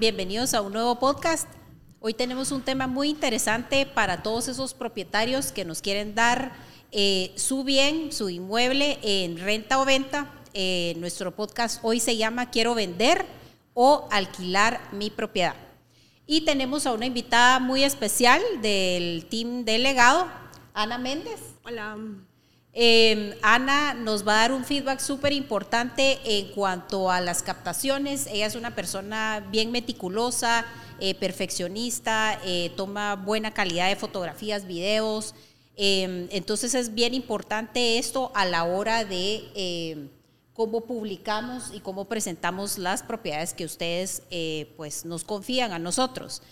Bienvenidos a un nuevo podcast. Hoy tenemos un tema muy interesante para todos esos propietarios que nos quieren dar eh, su bien, su inmueble en renta o venta. Eh, nuestro podcast hoy se llama Quiero vender o alquilar mi propiedad. Y tenemos a una invitada muy especial del team delegado, Ana Méndez. Hola. Eh, Ana nos va a dar un feedback súper importante en cuanto a las captaciones. Ella es una persona bien meticulosa, eh, perfeccionista, eh, toma buena calidad de fotografías, videos. entonces es bien importante esto a la hora de cómo publicamos y cómo presentamos las propiedades que ustedes pues nos confían a nosotros.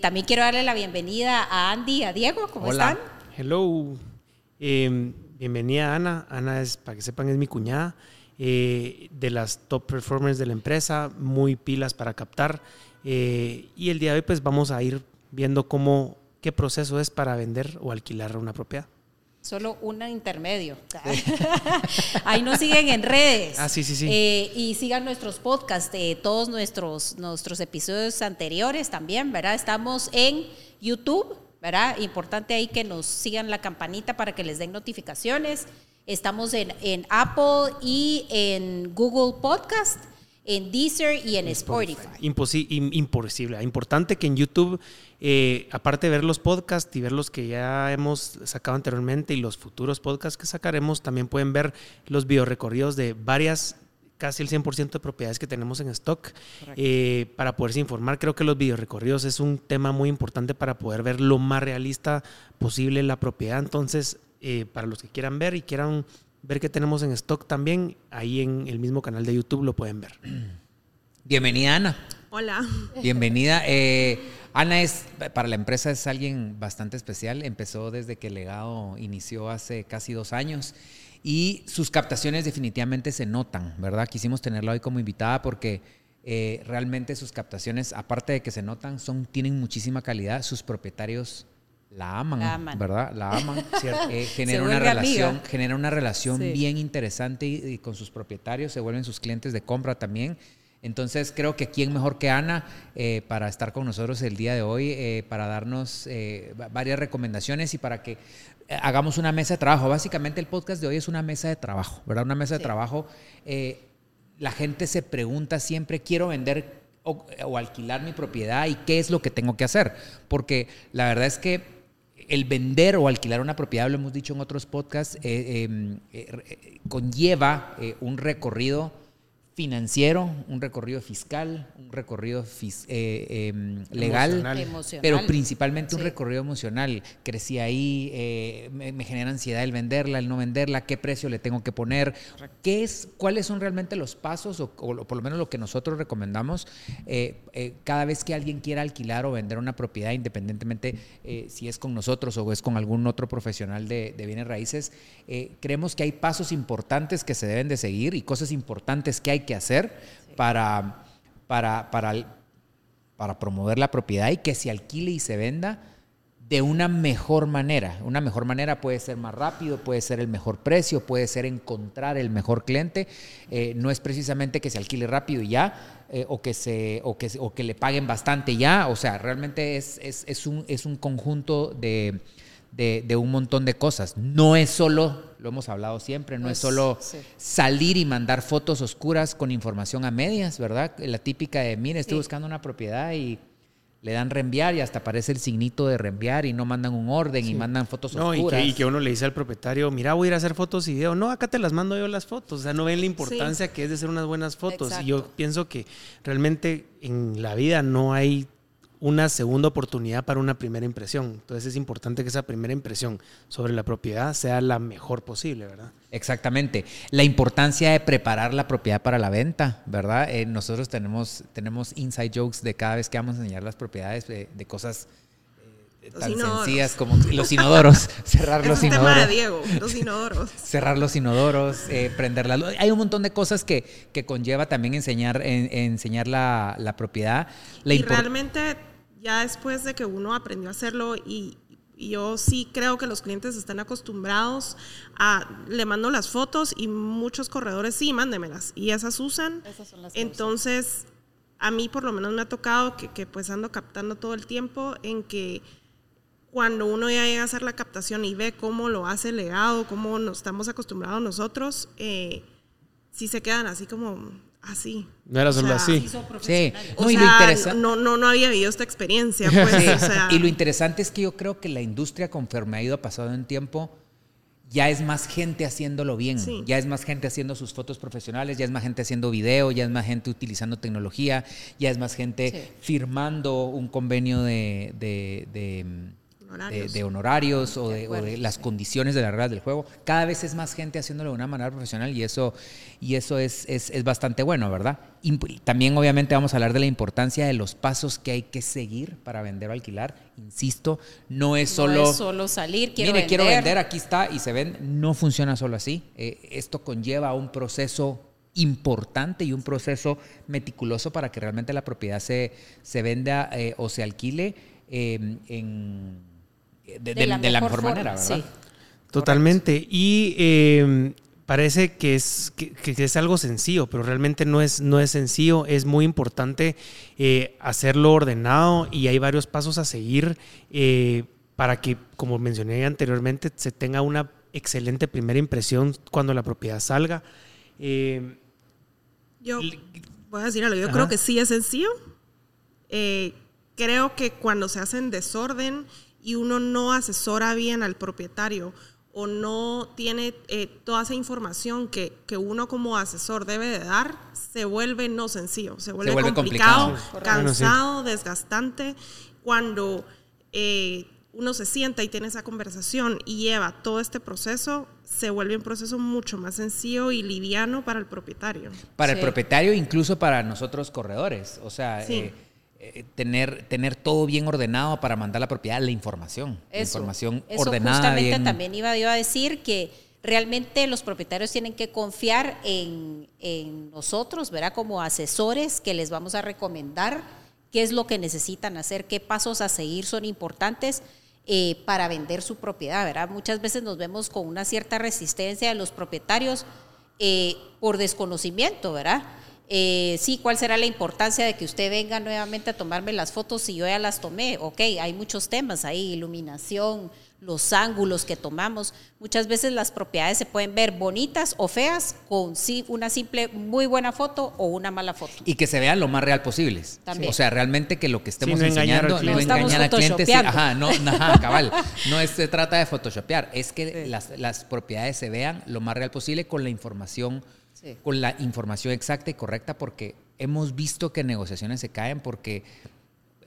también quiero darle la bienvenida a Andy y a Diego. ¿Cómo Hola. están? Hello. Bienvenida Ana. Ana es, para que sepan, es mi cuñada. eh, de las top performers de la empresa, muy pilas para captar. eh, y el día de hoy pues vamos a ir viendo cómo, qué proceso es para vender o alquilar una propiedad. Solo un intermedio. Ahí nos siguen en redes. Ah, sí, sí, sí. Eh, y sigan nuestros podcasts, todos nuestros, nuestros episodios anteriores también, ¿verdad? Estamos en YouTube, ¿verdad? Importante ahí que nos sigan la campanita para que les den notificaciones. Estamos en, en Apple y en Google Podcast, en Deezer y en Spotify. Imposi- im- imposible. Importante que en YouTube, eh, aparte de ver los podcasts y ver los que ya hemos sacado anteriormente y los futuros podcasts que sacaremos, también pueden ver los videorecorridos de varias, casi el 100% de propiedades que tenemos en stock. eh, para poderse informar, creo que los videorecorridos es un tema muy importante para poder ver lo más realista posible la propiedad. Entonces, eh, para los que quieran ver y quieran ver qué tenemos en stock también, ahí en el mismo canal de YouTube lo pueden ver. Bienvenida, Ana. Hola. Bienvenida. Eh, Ana es, para la empresa es alguien bastante especial. Empezó desde que el legado inició hace casi dos años y sus captaciones definitivamente se notan, ¿verdad? Quisimos tenerla hoy como invitada porque eh, realmente sus captaciones, aparte de que se notan, son, tienen muchísima calidad. Sus propietarios la aman, La aman. ¿verdad? La aman. Eh, genera una relación, amiga. genera una relación Sí. bien interesante y, y con sus propietarios, se vuelven sus clientes de compra también. Entonces creo que quién mejor que Ana eh, para estar con nosotros el día de hoy, eh, para darnos eh, va- varias recomendaciones y para que hagamos una mesa de trabajo. Básicamente el podcast de hoy es una mesa de trabajo, ¿verdad? Una mesa de trabajo. eh, la gente se pregunta siempre, quiero vender o, o alquilar mi propiedad y qué es lo que tengo que hacer. Porque la verdad es que el vender o alquilar una propiedad, lo hemos dicho en otros podcasts, eh, eh, eh, conlleva un recorrido financiero, un recorrido fiscal, un recorrido fis- eh, eh, legal, Emocional. Pero principalmente un recorrido emocional. Crecí ahí, eh, me, me genera ansiedad el venderla, el no venderla, qué precio le tengo que poner, qué es, cuáles son realmente los pasos o, por lo menos lo que nosotros recomendamos eh, eh, cada vez que alguien quiera alquilar o vender una propiedad, independientemente eh, si es con nosotros o es con algún otro profesional de, de bienes raíces, eh, creemos que hay pasos importantes que se deben de seguir y cosas importantes que hay que hacer para, para, para, para promover la propiedad y que se alquile y se venda de una mejor manera. Una mejor manera puede ser más rápido, puede ser el mejor precio, puede ser encontrar el mejor cliente. Eh, no es precisamente que se alquile rápido y ya, eh, o, que se, o, que, o que le paguen bastante ya. O sea, realmente es, es, es un, es un conjunto de, de, de un montón de cosas. No es solo, lo hemos hablado siempre, no Pues, es solo sí. salir y mandar fotos oscuras con información a medias, ¿verdad? La típica de, mire, estoy Sí. buscando una propiedad y le dan reenviar y hasta aparece el signito de reenviar y no mandan un orden y mandan fotos No, y oscuras. que, y que uno le dice al propietario, mira, voy a ir a hacer fotos y video. No, acá te las mando yo las fotos. O sea, no ven la importancia que es de hacer unas buenas fotos. Y yo pienso que realmente en la vida no hay una segunda oportunidad para una primera impresión. Entonces es importante que esa primera impresión sobre la propiedad sea la mejor posible, ¿verdad? Exactamente. La importancia de preparar la propiedad para la venta, ¿verdad? Eh, nosotros tenemos, tenemos inside jokes de cada vez que vamos a enseñar las propiedades de, de cosas eh, tan inodoros. sencillas como los inodoros, cerrar Es los un tema de inodoros. Diego, los inodoros. cerrar los inodoros, eh, prender la luz. Hay un montón de cosas que, que conlleva también enseñar, en- enseñar la, la propiedad. La y realmente, ya después de que uno aprendió a hacerlo y, yo sí creo que los clientes están acostumbrados a, le mando las fotos y muchos corredores sí, mándemelas. Y esas usan. Esas son las Entonces, a mí por lo menos me ha tocado que, que pues ando captando todo el tiempo en que cuando uno ya llega a hacer la captación y ve cómo lo hace el legado, cómo nos estamos acostumbrados nosotros, eh, sí se quedan así como así. No era solo O sea, así. Sí. O No, y lo sea, interesa- no, no, no había vivido esta experiencia, pues, Sí. o sea, Y lo interesante es que yo creo que la industria, conforme ha ido pasando en tiempo, ya es más gente haciéndolo bien. Sí. Ya es más gente haciendo sus fotos profesionales, ya es más gente haciendo video, ya es más gente utilizando tecnología, ya es más gente Sí. firmando un convenio de, de- de, de- Honorarios. de honorarios o De o las sí. condiciones de las reglas del juego. Cada vez es más gente haciéndolo de una manera profesional y eso, y eso es, es- es bastante bueno, ¿verdad? También obviamente vamos a hablar de la importancia de los pasos que hay que seguir para vender o alquilar. Insisto, no es solo... no es solo salir, quiero Mire, vender. quiero vender, aquí está y se vende. No funciona solo así. Eh, esto conlleva un proceso importante y un proceso meticuloso para que realmente la propiedad se, se venda eh, o se alquile eh, en, de, de- de la mejor, forma, manera, ¿verdad? sí. Totalmente. Y eh, parece que es, que, que es algo sencillo, pero realmente no es, no es sencillo. Es muy importante eh, hacerlo ordenado y hay varios pasos a seguir eh, para que, como mencioné anteriormente, se tenga una excelente primera impresión cuando la propiedad salga. Eh, yo voy a decir algo, yo Ajá. creo que sí es sencillo. Eh, creo que cuando se hace en desorden y uno no asesora bien al propietario o no tiene eh, toda esa información que, que uno como asesor debe de dar, se vuelve no sencillo, se vuelve, vuelve complicado, complicado. cansado, desgastante. Cuando eh, uno se sienta y tiene esa conversación y lleva todo este proceso, se vuelve un proceso mucho más sencillo y liviano para el propietario. Para el propietario, incluso para nosotros corredores. O sea, Sí. eh, eh, tener, tener todo bien ordenado para mandar la propiedad, la información. La información eso ordenada. justamente bien- también iba yo a decir que realmente los propietarios tienen que confiar en, en nosotros, ¿verdad? Como asesores que les vamos a recomendar qué es lo que necesitan hacer, qué pasos a seguir son importantes eh, para vender su propiedad, ¿verdad? Muchas veces nos vemos con una cierta resistencia de los propietarios eh, por desconocimiento, ¿verdad? Eh, sí, ¿cuál será la importancia de que usted venga nuevamente a tomarme las fotos si yo ya las tomé? Ok, hay muchos temas ahí, iluminación, los ángulos que tomamos. Muchas veces las propiedades se pueden ver bonitas o feas con sí, una simple muy buena foto o una mala foto. Y que se vean lo más real posibles. También. O sea, realmente que lo que estemos no engañar al enseñando no cliente. No engañar al cliente. sí, ajá, no, ajá, cabal. No es- se trata de photoshopear, es que las, las propiedades se vean lo más real posible con la información, Sí. con la información exacta y correcta, porque hemos visto que negociaciones se caen porque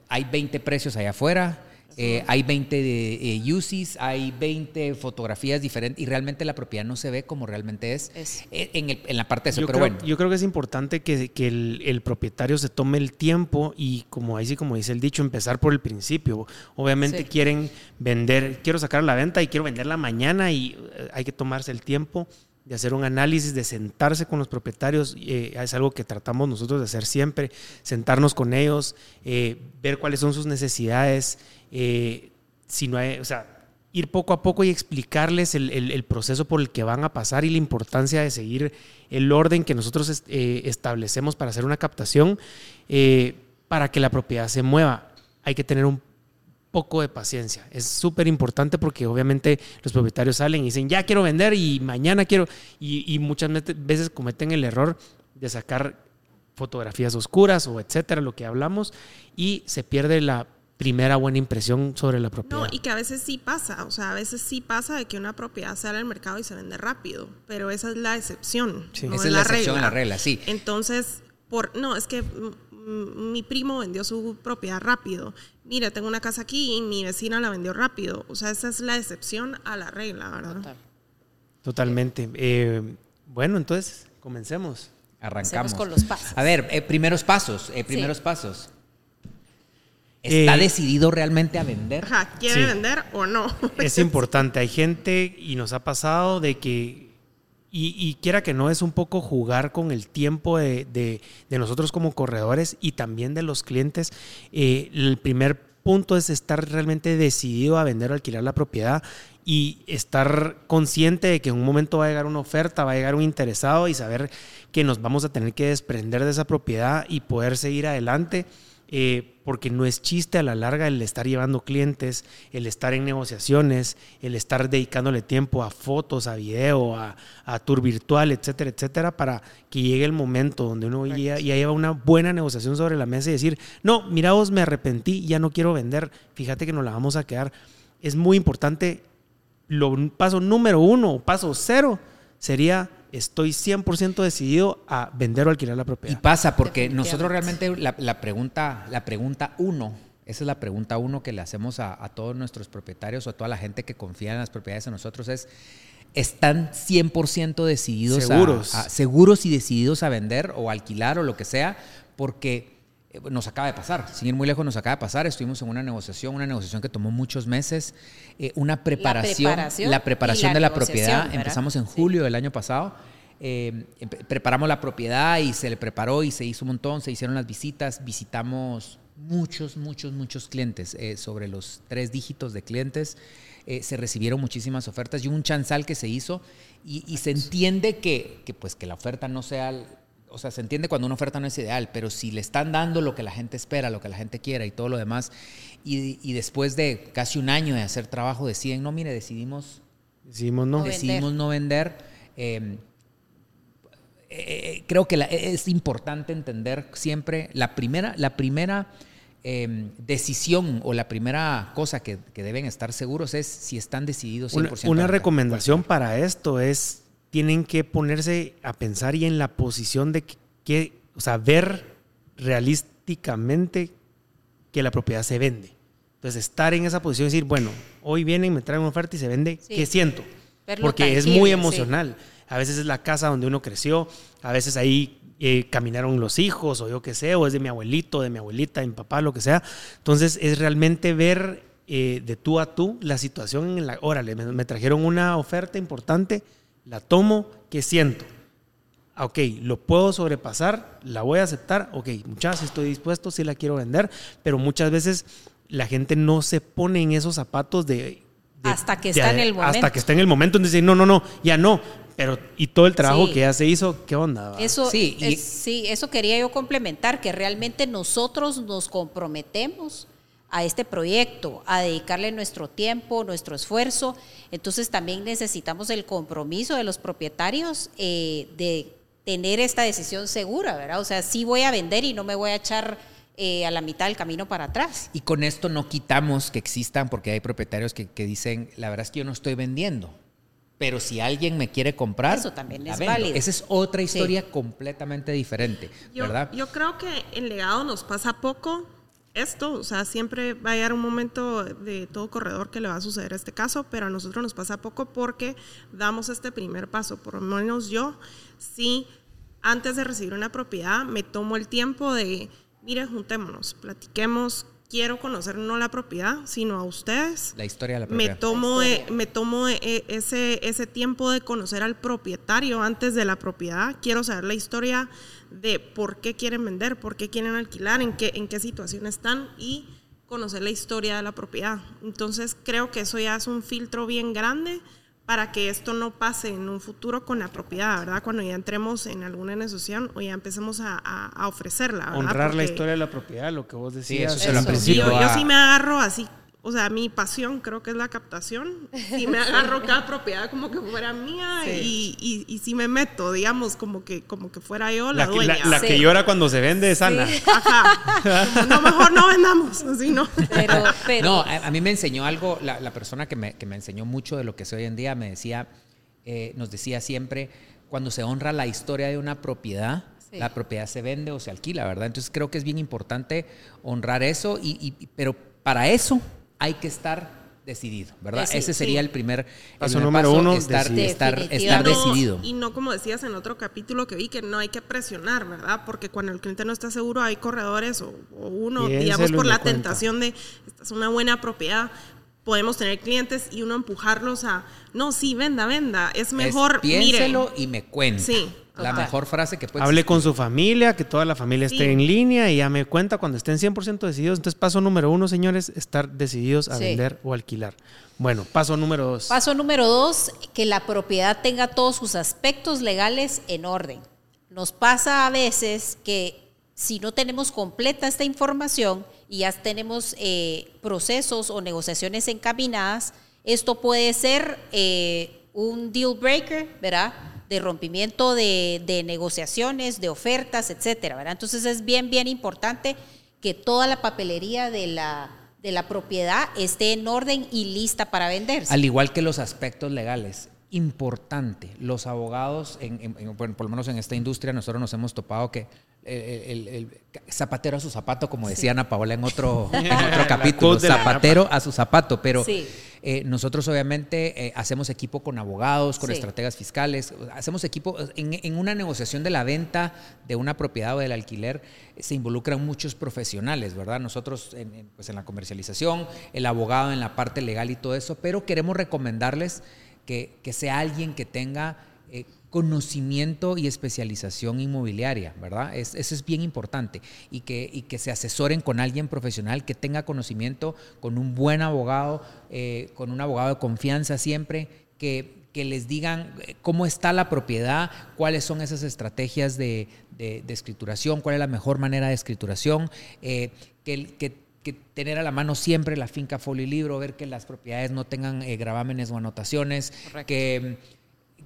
hay 20 precios allá afuera. eh, hay 20 de, eh, UCIs, hay 20 fotografías diferentes y realmente la propiedad no se ve como realmente es, Es. eh, En, el- en la parte de eso. yo, Pero creo, bueno, yo creo que es importante que, que el, el propietario se tome el tiempo y, como ahí sí, como dice el dicho, empezar por el principio. Obviamente Sí. quieren vender, quiero sacar la venta y quiero venderla mañana y eh, hay que tomarse el tiempo de hacer un análisis, de sentarse con los propietarios. eh, es algo que tratamos nosotros de hacer siempre, sentarnos con ellos, eh, ver cuáles son sus necesidades, eh, si no hay, o sea, ir poco a poco y explicarles el, proceso por el que van a pasar y la importancia de seguir el orden que nosotros est- establecemos para hacer una captación para que la propiedad se mueva. Hay que tener un poco de paciencia. Es súper importante porque obviamente los propietarios salen y dicen, ya quiero vender y mañana quiero, y, y muchas veces cometen el error de sacar fotografías oscuras o etcétera, lo que hablamos, y se pierde la primera buena impresión sobre la propiedad. No, y que a veces sí pasa, o sea, a veces sí pasa de que una propiedad sale al mercado y se vende rápido, pero esa es la excepción. Sí. no esa es la excepción a la regla, sí. Entonces, por, no, es que mm, mi primo vendió su propiedad rápido. Mira, tengo una casa aquí y mi vecina la vendió rápido. O sea, esa es la excepción a la regla, ¿verdad? Total. Totalmente. Eh, bueno, entonces, comencemos. Arrancamos. Con los pasos. A ver, eh, primeros pasos, eh, primeros pasos. Eh, ¿Está decidido realmente a vender? Ajá, ¿quiere Sí. vender o no? Es importante. Hay gente y nos ha pasado de que, y, y quiera que no, es un poco jugar con el tiempo de, de- de nosotros como corredores y también de los clientes. Eh, el primer punto es estar realmente decidido a vender o alquilar la propiedad y estar consciente de que en un momento va a llegar una oferta, va a llegar un interesado y saber que nos vamos a tener que desprender de esa propiedad y poder seguir adelante. Eh, porque no es chiste a la larga el estar llevando clientes, el estar en negociaciones, el estar dedicándole tiempo a fotos, a video, a, tour virtual, etcétera, etcétera, para que llegue el momento donde uno ya, ya, lleva una buena negociación sobre la mesa y decir, no, mira vos, me arrepentí, ya no quiero vender, fíjate que nos la vamos a quedar. Es muy importante, lo paso número uno, paso cero, sería estoy 100% decidido a vender o alquilar la propiedad. Y pasa porque nosotros realmente la, pregunta, la pregunta uno, esa es la pregunta uno que le hacemos a, todos nuestros propietarios o a toda la gente que confía en las propiedades en nosotros es, ¿están 100% decididos seguros. seguros y decididos a vender o alquilar o lo que sea? Porque nos acaba de pasar, sin ir muy lejos nos acaba de pasar, estuvimos en una negociación, una negociación que tomó muchos meses, eh, una preparación, la preparación, de la propiedad, empezamos en julio del año pasado, eh, preparamos la propiedad y se le preparó y se hizo un montón, se hicieron las visitas, visitamos muchos, muchos, muchos clientes, sobre los tres dígitos de clientes, se recibieron muchísimas ofertas y un chanzal que se hizo y, se entiende que, que, pues, que la oferta no sea o sea, se entiende cuando una oferta no es ideal, pero si le están dando lo que la gente espera, lo que la gente quiera y todo lo demás, y, después de casi un año de hacer trabajo deciden, no, mire, decidimos, decidimos no, decidimos vender. no vender. Em, eh, eh, creo que es importante entender siempre la primera, la primera em, decisión o la primera cosa que, deben estar seguros es si están decididos 100%. Una, una recomendación para esto es tienen que ponerse a pensar y en la posición de que, o sea, ver realísticamente que la propiedad se vende. Entonces, estar en esa posición y decir, bueno, hoy vienen, me traen una oferta y se vende, ¿qué siento? Porque es muy emocional. A veces es la casa donde uno creció, a veces ahí eh, caminaron los hijos, o yo qué sé, o es de mi abuelito, de mi abuelita, de mi papá, lo que sea. Entonces, es realmente ver eh, de tú a tú la situación en la. Órale, me trajeron una oferta importante la tomo, ¿qué siento? Ah, ok, lo puedo sobrepasar, la voy a aceptar, ok, muchas estoy dispuesto, sí la quiero vender, pero muchas veces la gente no se pone en esos zapatos de... hasta que está en el momento. Hasta que está en el momento, entonces dice, no, no, no, ya no, pero y todo el trabajo que ya se hizo, ¿qué onda? Eso, sí, sí, eso quería yo complementar, que realmente nosotros nos comprometemos a este proyecto, a dedicarle nuestro tiempo, nuestro esfuerzo. Entonces también necesitamos el compromiso de los propietarios eh, de tener esta decisión segura, ¿verdad? O sea, sí voy a vender y no me voy a echar eh, a la mitad del camino para atrás. Y con esto no quitamos que existan, porque hay propietarios que, dicen, la verdad es que yo no estoy vendiendo. Pero si alguien me quiere comprar, eso también es válido. Esa es otra historia completamente diferente, ¿verdad? Yo creo que en legado nos pasa poco esto, o sea, siempre va a llegar un momento de todo corredor que le va a suceder este caso, pero a nosotros nos pasa poco porque damos este primer paso. Por lo menos yo, sí, antes de recibir una propiedad, me tomo el tiempo de, mire, juntémonos, platiquemos quiero conocer no la propiedad, sino a ustedes. La historia de la propiedad. Me tomo, me tomo e, ese, ese tiempo de conocer al propietario antes de la propiedad. Quiero saber la historia de por qué quieren vender, por qué quieren alquilar, en qué, en qué situación están y conocer la historia de la propiedad. Entonces creo que eso ya es un filtro bien grande para que esto no pase en un futuro con la propiedad, ¿verdad? Cuando ya entremos en alguna negociación o ya empecemos a, a, ofrecerla, ¿verdad? Honrar la historia de la propiedad, lo que vos decías. Sí, eso, Yo, yo sí me agarro así o sea, mi pasión creo que es la captación. Si me agarro cada propiedad como que fuera mía y, y, y, si me meto, digamos, como que, como que fuera yo la, dueña. La, que llora cuando se vende es Ana. Ajá. No, mejor no vendamos, así no. Pero, pero... No, a, mí me enseñó algo, la, persona que me, que me, enseñó mucho de lo que soy hoy en día, me decía, eh, nos decía siempre, cuando se honra la historia de una propiedad, la propiedad se vende o se alquila, ¿verdad? Entonces creo que es bien importante honrar eso, y, pero para eso hay que estar decidido, ¿verdad? Ese sería el primer paso número uno, estar, estar, estar decidido. Y no como decías en otro capítulo que vi, que no hay que presionar, ¿verdad? Porque cuando el cliente no está seguro hay corredores o, uno, digamos, por la tentación de, esta es una buena propiedad, podemos tener clientes y uno empujarlos a, no, sí, venda, venda, es mejor, es, piénselo y me cuenta. Sí, La mejor frase que puede Hable con su familia, que toda la familia esté Sí. en línea y ya me cuenta cuando estén 100% decididos. Entonces, paso número uno, señores, estar decididos a Sí. vender o alquilar. Bueno, paso número dos. Paso número dos, que la propiedad tenga todos sus aspectos legales en orden. Nos pasa a veces que si no tenemos completa esta información y ya tenemos eh, procesos o negociaciones encaminadas, esto puede ser eh, un deal breaker, ¿verdad? De rompimiento de, de negociaciones, de ofertas, etcétera. Entonces es bien, bien importante que toda la papelería de la, de la propiedad esté en orden y lista para venderse. Al igual que los aspectos legales, importante, los abogados, en, por lo menos en esta industria, nosotros nos hemos topado que el, el- el zapatero a su zapato, como decía Ana Paola en otro, en otro capítulo, zapatero a su zapato, pero Sí. eh, nosotros obviamente eh, hacemos equipo con abogados, con Sí. estrategas fiscales, hacemos equipo en, en una negociación de la venta de una propiedad o del alquiler, se involucran muchos profesionales, ¿verdad? Nosotros en, en, pues en la comercialización, el abogado en la parte legal y todo eso, pero queremos recomendarles que, que sea alguien que tenga eh, conocimiento y especialización inmobiliaria, ¿verdad? Es- eso es bien importante y que, y que se asesoren con alguien profesional que tenga conocimiento, con un buen abogado, eh, con un abogado de confianza siempre, que, que les digan eh, cómo está la propiedad, cuáles son esas estrategias de, de- de escrituración, cuál es la mejor manera de escrituración, eh, que, que que tener a la mano siempre la finca folio y libro, ver que las propiedades no tengan eh, gravámenes o anotaciones, que,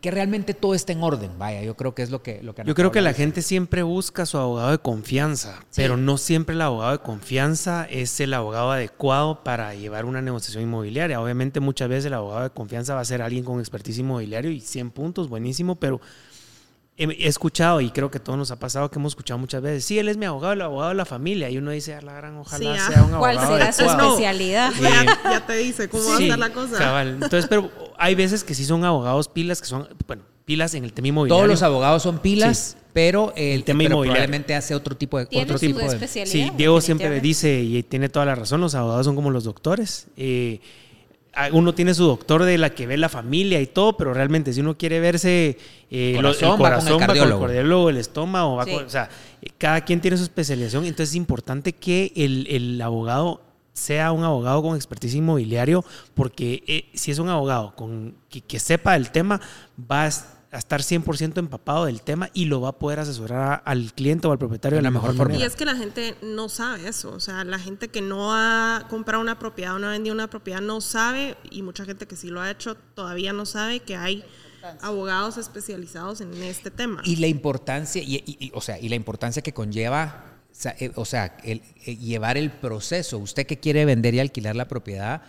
que realmente todo esté en orden. Vaya, yo creo que es lo que... Lo que Yo creo que la gente siempre busca a su abogado de confianza, pero no siempre el abogado de confianza es el abogado adecuado para llevar una negociación inmobiliaria. Obviamente muchas veces el abogado de confianza va a ser alguien con expertise inmobiliario y 100 puntos, buenísimo, pero he, escuchado y creo que todo nos ha pasado que hemos escuchado muchas veces, sí, él es mi abogado, el abogado de la familia, y uno dice, a la gran, ojalá Sí, ah. sea un ¿Cuál abogado será su adecuado". especialidad? Eso ya, ya te dice cómo va a Sí, estar la cosa. cabal. Entonces, pero hay veces que sí son abogados pilas, que son, bueno, pilas en el tema inmobiliario. Todos los abogados son pilas, pero el tema pero inmobiliario. probablemente hace otro tipo de... Tiene otro su tipo de- especialidad. Sí, Diego siempre dice, y tiene toda la razón, los abogados son como los doctores. Eh, uno tiene su doctor de la que ve la familia y todo, pero realmente si uno quiere verse eh, lo- Corazón, va el con el corazón, va con el cardiólogo. cardiólogo, el estómago, va Sí. con- o sea, eh, cada quien tiene su especialización, entonces es importante que el, el abogado sea un abogado con expertise inmobiliario, porque eh, si es un abogado con, que, que sepa el tema, va a a estar 100% empapado del tema y lo va a poder asesorar a- al cliente o al propietario de la mejor forma. Y es que la gente no sabe eso, o sea, la gente que no ha comprado una propiedad o no ha vendido una propiedad no sabe, y mucha gente que sí lo ha hecho todavía no sabe que hay abogados especializados en este tema. Y la importancia, y, y- y, o sea, y la importancia que conlleva, o sea, eh, o sea, el, eh, llevar el proceso. Usted que quiere vender y alquilar la propiedad,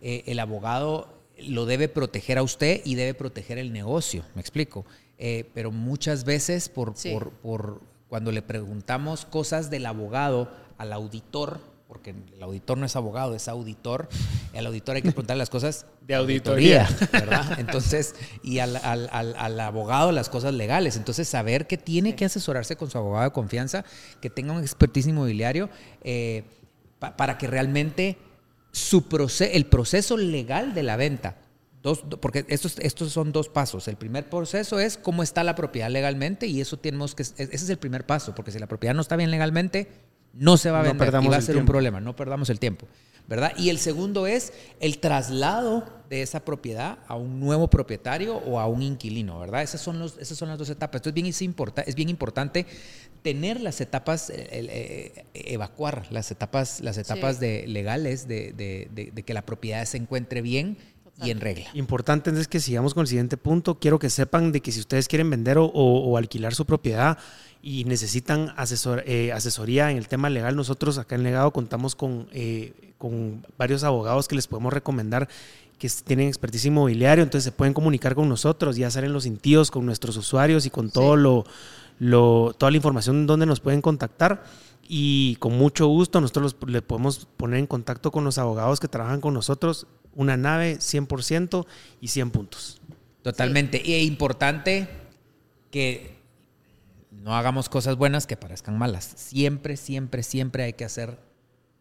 eh, el abogado lo debe proteger a usted y debe proteger el negocio. Me explico. Eh, pero muchas veces por, Sí. por, por cuando le preguntamos cosas del abogado al auditor, porque el auditor no es abogado, es auditor, al auditor hay que preguntarle las cosas De auditoría. ¿verdad? Entonces, y al, al- al- al abogado las cosas legales. Entonces, saber que tiene que asesorarse con su abogado de confianza, que tenga un expertise inmobiliario, eh, pa- para que realmente su proce- el proceso legal de la venta, dos, do- porque estos, estos son dos pasos. El primer proceso es cómo está la propiedad legalmente y eso tenemos que, ese es el primer paso, porque si la propiedad no está bien legalmente, no se va a No vender y perdamos va a ser un problema, no perdamos el tiempo, ¿verdad? Y el segundo es el traslado de esa propiedad a un nuevo propietario o a un inquilino, ¿verdad? Esas son, los, esas son las dos etapas. Entonces bien, es, importa- es bien importante tener las etapas, eh, el, eh, evacuar las etapas, las etapas de, legales de, de- de- de que la propiedad se encuentre bien y en regla. Importante entonces que sigamos con el siguiente punto. Quiero que sepan de que si ustedes quieren vender o, o- o alquilar su propiedad y necesitan asesor- eh, asesoría en el tema legal, nosotros acá en Legado contamos con, eh, con varios abogados que les podemos recomendar que tienen expertise inmobiliario, entonces se pueden comunicar con nosotros, ya salen los cintillos con nuestros usuarios y con todo lo, lo- toda la información donde nos pueden contactar. Y con mucho gusto nosotros los- le podemos poner en contacto con los abogados que trabajan con nosotros. Una nave 100% y 100 puntos. Totalmente. Y es importante que no hagamos cosas buenas que parezcan malas. Siempre, siempre, siempre hay que hacer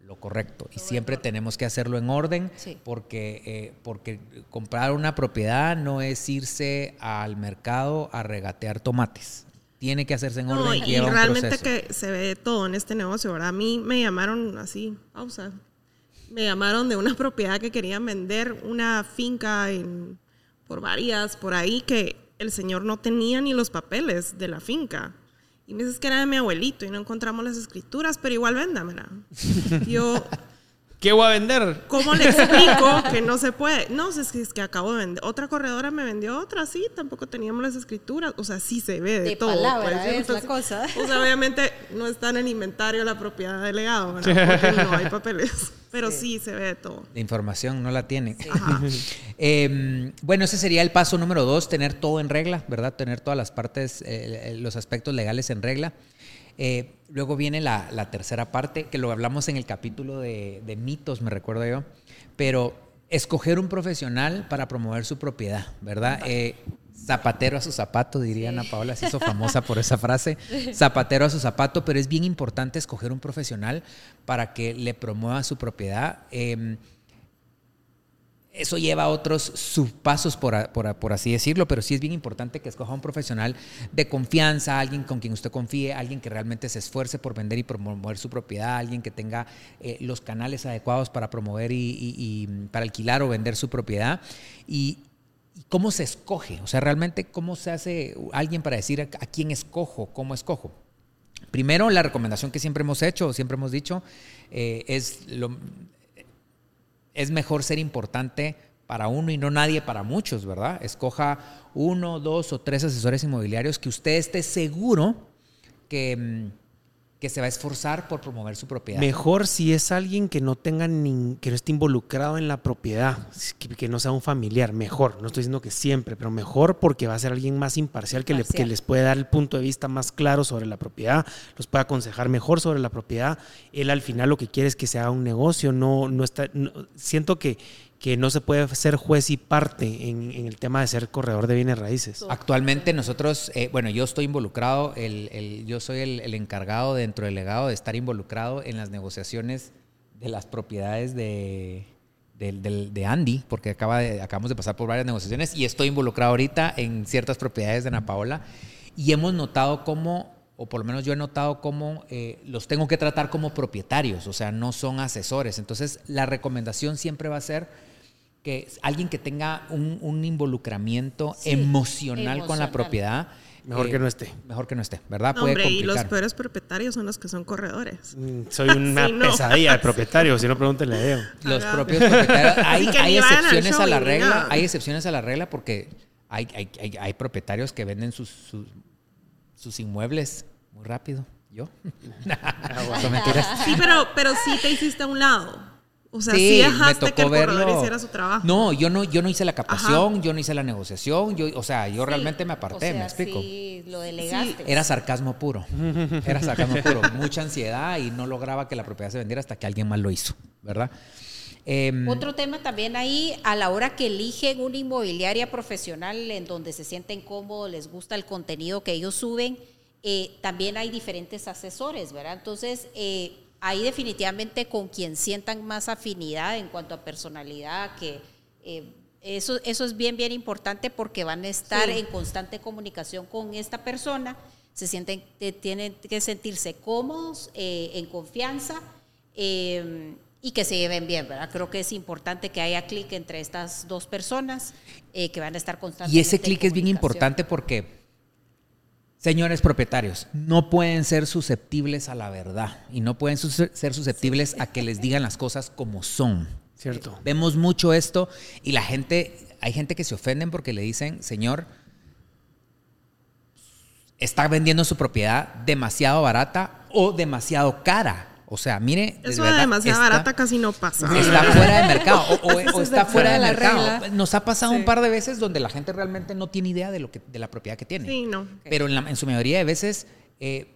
lo correcto. Y siempre tenemos que hacerlo en orden Sí. porque, eh, porque comprar una propiedad no es irse al mercado a regatear tomates. tiene que hacerse en No, orden. y un realmente que se ve todo en este negocio, ¿verdad? A mí me llamaron así, pausa. Me llamaron de una propiedad que querían vender, una finca en, por varias, por ahí, que el señor no tenía ni los papeles de la finca. Y me dices que era de mi abuelito y no encontramos las escrituras, pero igual véndamela. Yo, ¿Qué voy a vender? ¿Cómo le explico que no se puede? No, es que, es que acabo de vender. Otra corredora me vendió otra, sí, tampoco teníamos las escrituras. O sea, sí se ve de, De todo. palabra es la cosa. O sea, obviamente no está en el inventario la propiedad del legado, ¿verdad? Porque no hay papeles. Pero sí, se ve de todo. La información no la tiene. Eh, bueno, ese sería el paso número dos, tener todo en regla, ¿verdad? Tener todas las partes, eh, los aspectos legales en regla. Eh, luego viene la, la, tercera parte, que lo hablamos en el capítulo de, de, mitos, me recuerdo yo, pero escoger un profesional para promover su propiedad, ¿verdad? Eh, zapatero a su zapato, diría Ana Paola, se hizo famosa por esa frase, zapatero a su zapato, pero es bien importante escoger un profesional para que le promueva su propiedad. Eh, eso lleva otros subpasos, por, así decirlo, pero sí es bien importante que escoja un profesional de confianza, alguien con quien usted confíe, alguien que realmente se esfuerce por vender y promover su propiedad, alguien que tenga eh, los canales adecuados para promover y, para alquilar o vender su propiedad. Y, cómo se escoge, o sea, realmente cómo se hace alguien para decir a, a quién escojo, cómo escojo. Primero, la recomendación que siempre hemos hecho, siempre hemos dicho, eh, es lo, es mejor ser importante para uno y no nadie para muchos, ¿verdad? Escoja uno, dos o tres asesores inmobiliarios que usted esté seguro que, que se va a esforzar por promover su propiedad. Mejor si es alguien que no tenga ni, que no esté involucrado en la propiedad, que, que, no sea un familiar, mejor. No estoy diciendo que siempre, pero mejor porque va a ser alguien más imparcial que, le, que les puede dar el punto de vista más claro sobre la propiedad, los puede aconsejar mejor sobre la propiedad. Él al final lo que quiere es que se haga un negocio, no, no está, no, siento que que no se puede ser juez y parte en, en, el tema de ser corredor de bienes raíces. Actualmente nosotros, eh, bueno, yo estoy involucrado, el, el, yo soy el, el, encargado dentro del legado de estar involucrado en las negociaciones de las propiedades de, de, de, de Andy, porque acaba acabamos de pasar por varias negociaciones y estoy involucrado ahorita en ciertas propiedades de Ana Paola y hemos notado cómo o por lo menos yo he notado cómo eh, los tengo que tratar como propietarios, o sea, no son asesores. Entonces, la recomendación siempre va a ser que alguien que tenga un, un involucramiento sí, emocional, emocional, con la propiedad. Mejor eh, que no esté. Mejor que no esté, ¿verdad? No, hombre, y los peores propietarios son los que son corredores. Mm, soy una sí, no. pesadilla de propietario, si no pregúntenle a Diego. Los propios propietarios. Hay, hay excepciones a la regla, nada. hay excepciones a la regla porque hay, hay, hay, hay propietarios que venden sus, sus, sus inmuebles muy rápido. ¿Yo? Son mentiras. Sí, pero, pero sí te hiciste a un lado. O sea, sí, sí me tocó que el corredor verlo. hiciera su trabajo. No, yo no, yo no hice la captación, Ajá. yo no hice la negociación, yo, o sea, yo sí, realmente me aparté, o sea, me explico. Sí, lo delegaste. Era sarcasmo puro. Era sarcasmo puro. Mucha ansiedad y no lograba que la propiedad se vendiera hasta que alguien más lo hizo, ¿verdad? Eh, Otro tema también ahí, a la hora que eligen una inmobiliaria profesional en donde se sienten cómodos, les gusta el contenido que ellos suben, eh, también hay diferentes asesores, ¿verdad? Entonces, eh, ahí definitivamente con quien sientan más afinidad en cuanto a personalidad, que eh, eso, eso es bien, bien importante porque van a estar sí. en constante comunicación con esta persona, se sienten, eh, tienen que sentirse cómodos, eh, en confianza eh, y que se lleven bien, ¿verdad? Creo que es importante que haya clic entre estas dos personas que van a estar constantemente. Y ese clic es bien importante porque Señores propietarios, no pueden ser susceptibles a la verdad y no pueden ser susceptibles a que les digan las cosas como son. Cierto. Vemos mucho esto y la gente, hay gente que se ofenden porque le dicen, señor, está vendiendo su propiedad demasiado barata o demasiado cara. O sea, mire. Eso de, verdad, demasiado está, barata casi no pasa. Está fuera de mercado. O, o, o está fuera de, de mercado. Regla. Nos ha pasado sí. un par de veces donde la gente realmente no tiene idea de lo que, de la propiedad que tiene. Sí, no. Pero en, la, en su mayoría de veces. Eh,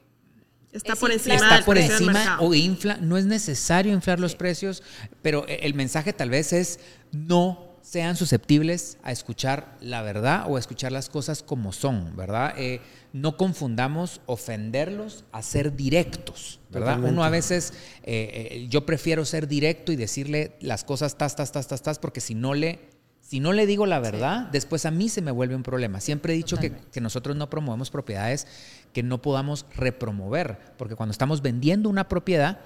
está por encima, está por encima o infla. No es necesario inflar los sí. precios, pero el mensaje tal vez es no sean susceptibles a escuchar la verdad o a escuchar las cosas como son, ¿verdad? Eh, no confundamos ofenderlos a ser directos, ¿verdad? Totalmente. Uno a veces, eh, eh, yo prefiero ser directo y decirle las cosas tas, tas, tas, tas, tas, porque si no le Si no le digo la verdad, después a mí se me vuelve un problema. Siempre he dicho que, que nosotros no promovemos propiedades que no podamos repromover, porque cuando estamos vendiendo una propiedad,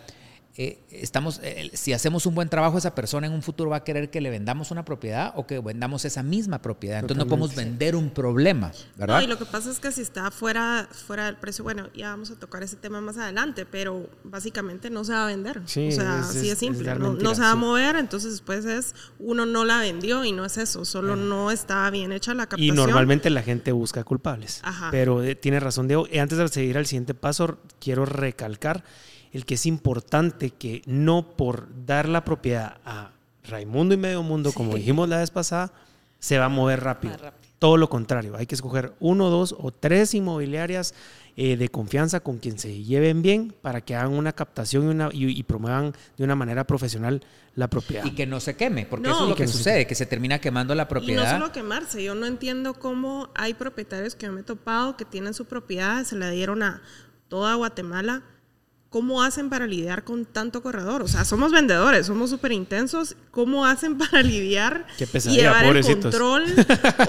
eh, estamos, eh, si hacemos un buen trabajo, esa persona en un futuro va a querer que le vendamos una propiedad o que vendamos esa misma propiedad. Entonces no podemos vender un problema, ¿verdad? No, y lo que pasa es que si está fuera, fuera del precio, bueno, ya vamos a tocar ese tema más adelante, pero básicamente no se va a vender. Sí, o sea, es- así es- es simple. es no, mentira, no se va a sí. mover, entonces después es, uno no la vendió y no es eso, solo no está bien hecha la Y captación. normalmente la gente busca culpables. Ajá. Pero eh, tiene razón, Diego. Y antes de seguir al siguiente paso, quiero recalcar el que es importante que no por dar la propiedad a Raimundo y Medio Mundo, como dijimos la vez pasada, se va a mover rápido. Más rápido. Todo lo contrario, hay que escoger uno, dos o tres inmobiliarias eh, de confianza con quien se lleven bien para que hagan una captación y, una, y, y promuevan de una manera profesional la propiedad. Y que no se queme, porque No. eso es lo Que que no se sucede, que se termina quemando la Y no propiedad. solo quemarse, yo no entiendo cómo hay propietarios que yo me he topado que tienen su propiedad, se la dieron a toda Guatemala. ¿Cómo hacen para lidiar con tanto corredor? O sea, somos vendedores, somos súper intensos. ¿Cómo hacen para lidiar Qué y pesadilla, llevar pobrecitos. el control?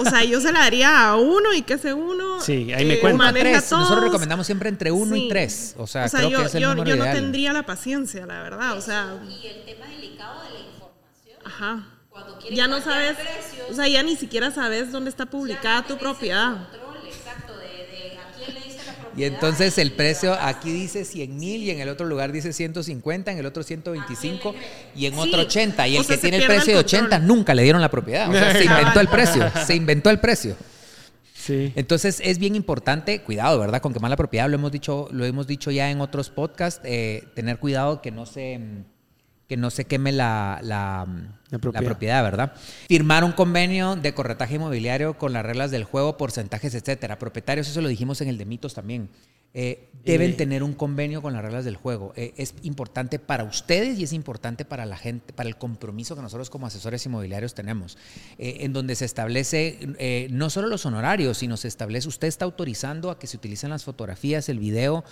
O sea, yo se la daría a uno y que ese uno Sí, ahí me eh, cuenta. Tres. Nosotros todos. recomendamos siempre entre uno y tres. O sea, creo yo, que es el yo, número yo no ideal. tendría la paciencia, la verdad. O sea, Y el tema delicado de la información. ajá. Cuando quieren Ya no sabes, precios, o sea, ya ni siquiera sabes dónde está publicada tu propiedad. Y entonces el precio aquí dice 100 mil y en el otro lugar dice 150, en el otro 125 y en Sí, otro 80. Y o el sea, que tiene el precio de control. 80 nunca le dieron la propiedad. O sea, se inventó el precio. Se inventó el precio. Sí. Entonces es bien importante, cuidado, ¿verdad? Con quemar la propiedad, lo hemos dicho, lo hemos dicho ya en otros podcasts, eh, tener cuidado que no se, que no se queme la, la, La propiedad. ¿verdad? Firmar un convenio de corretaje inmobiliario con las reglas del juego, porcentajes, etcétera. Propietarios, eso lo dijimos en el de mitos también. Eh, deben tener un convenio con las reglas del juego. Eh, es importante para ustedes y es importante para la gente, para el compromiso que nosotros como asesores inmobiliarios tenemos, eh, en donde se establece no solo los honorarios, sino se establece, usted está autorizando a que se utilicen las fotografías, el video,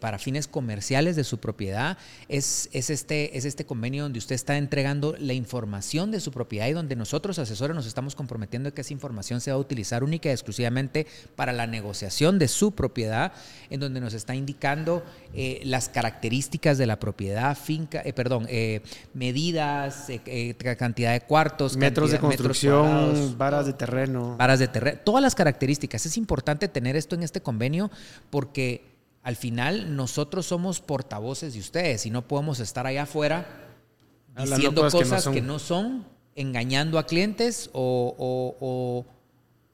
para fines comerciales de su propiedad. Es, es, este, es este convenio donde usted está entregando la información de su propiedad y donde nosotros, asesores, nos estamos comprometiendo a que esa información se va a utilizar única y exclusivamente para la negociación de su propiedad, en donde nos está indicando eh, las características de la propiedad, finca, eh, perdón, eh, medidas, cantidad de cuartos, Metros de cantidad- construcción, varas de terreno. varas de terreno, todas las características. Es importante tener esto en este convenio porque al final nosotros somos portavoces de ustedes y no podemos estar allá afuera Hablando diciendo cosas que no que, son. no son, engañando a clientes o, o- o-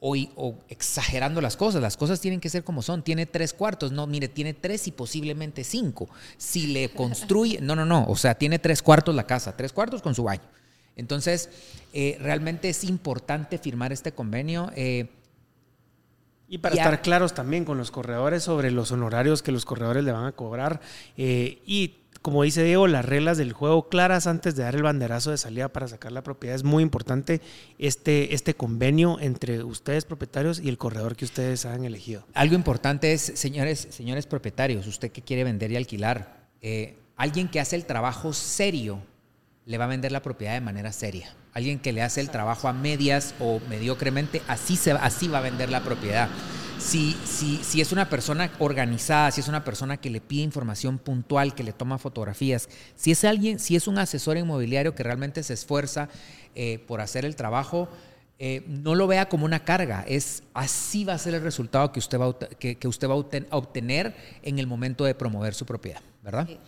o- o exagerando las cosas. Las cosas tienen que ser como son. Tiene tres cuartos. No, mire, tiene tres y posiblemente cinco. Si le construye, no, no, no. O sea, tiene tres cuartos la casa, tres cuartos con su baño. Entonces, eh, realmente es importante firmar este convenio. eh, Y para Ya. estar claros también con los corredores sobre los honorarios que los corredores le van a cobrar. eh, y como dice Diego, las reglas del juego claras antes de dar el banderazo de salida para sacar la propiedad. Es muy importante este, este convenio entre ustedes propietarios y el corredor que ustedes han elegido. Algo importante es, señores, señores propietarios, usted que quiere vender y alquilar, eh, alguien que hace el trabajo serio le va a vender la propiedad de manera seria. Alguien que le hace el trabajo a medias o mediocremente, así, se, así va a vender la propiedad. Si, si, si es una persona organizada, si es una persona que le pide información puntual, que le toma fotografías, si es alguien, si es un asesor inmobiliario que realmente se esfuerza eh, por hacer el trabajo, eh, no lo vea como una carga, es así va a ser el resultado que usted va que, que usted va a obten- a obtener en el momento de promover su propiedad, ¿verdad? Eh,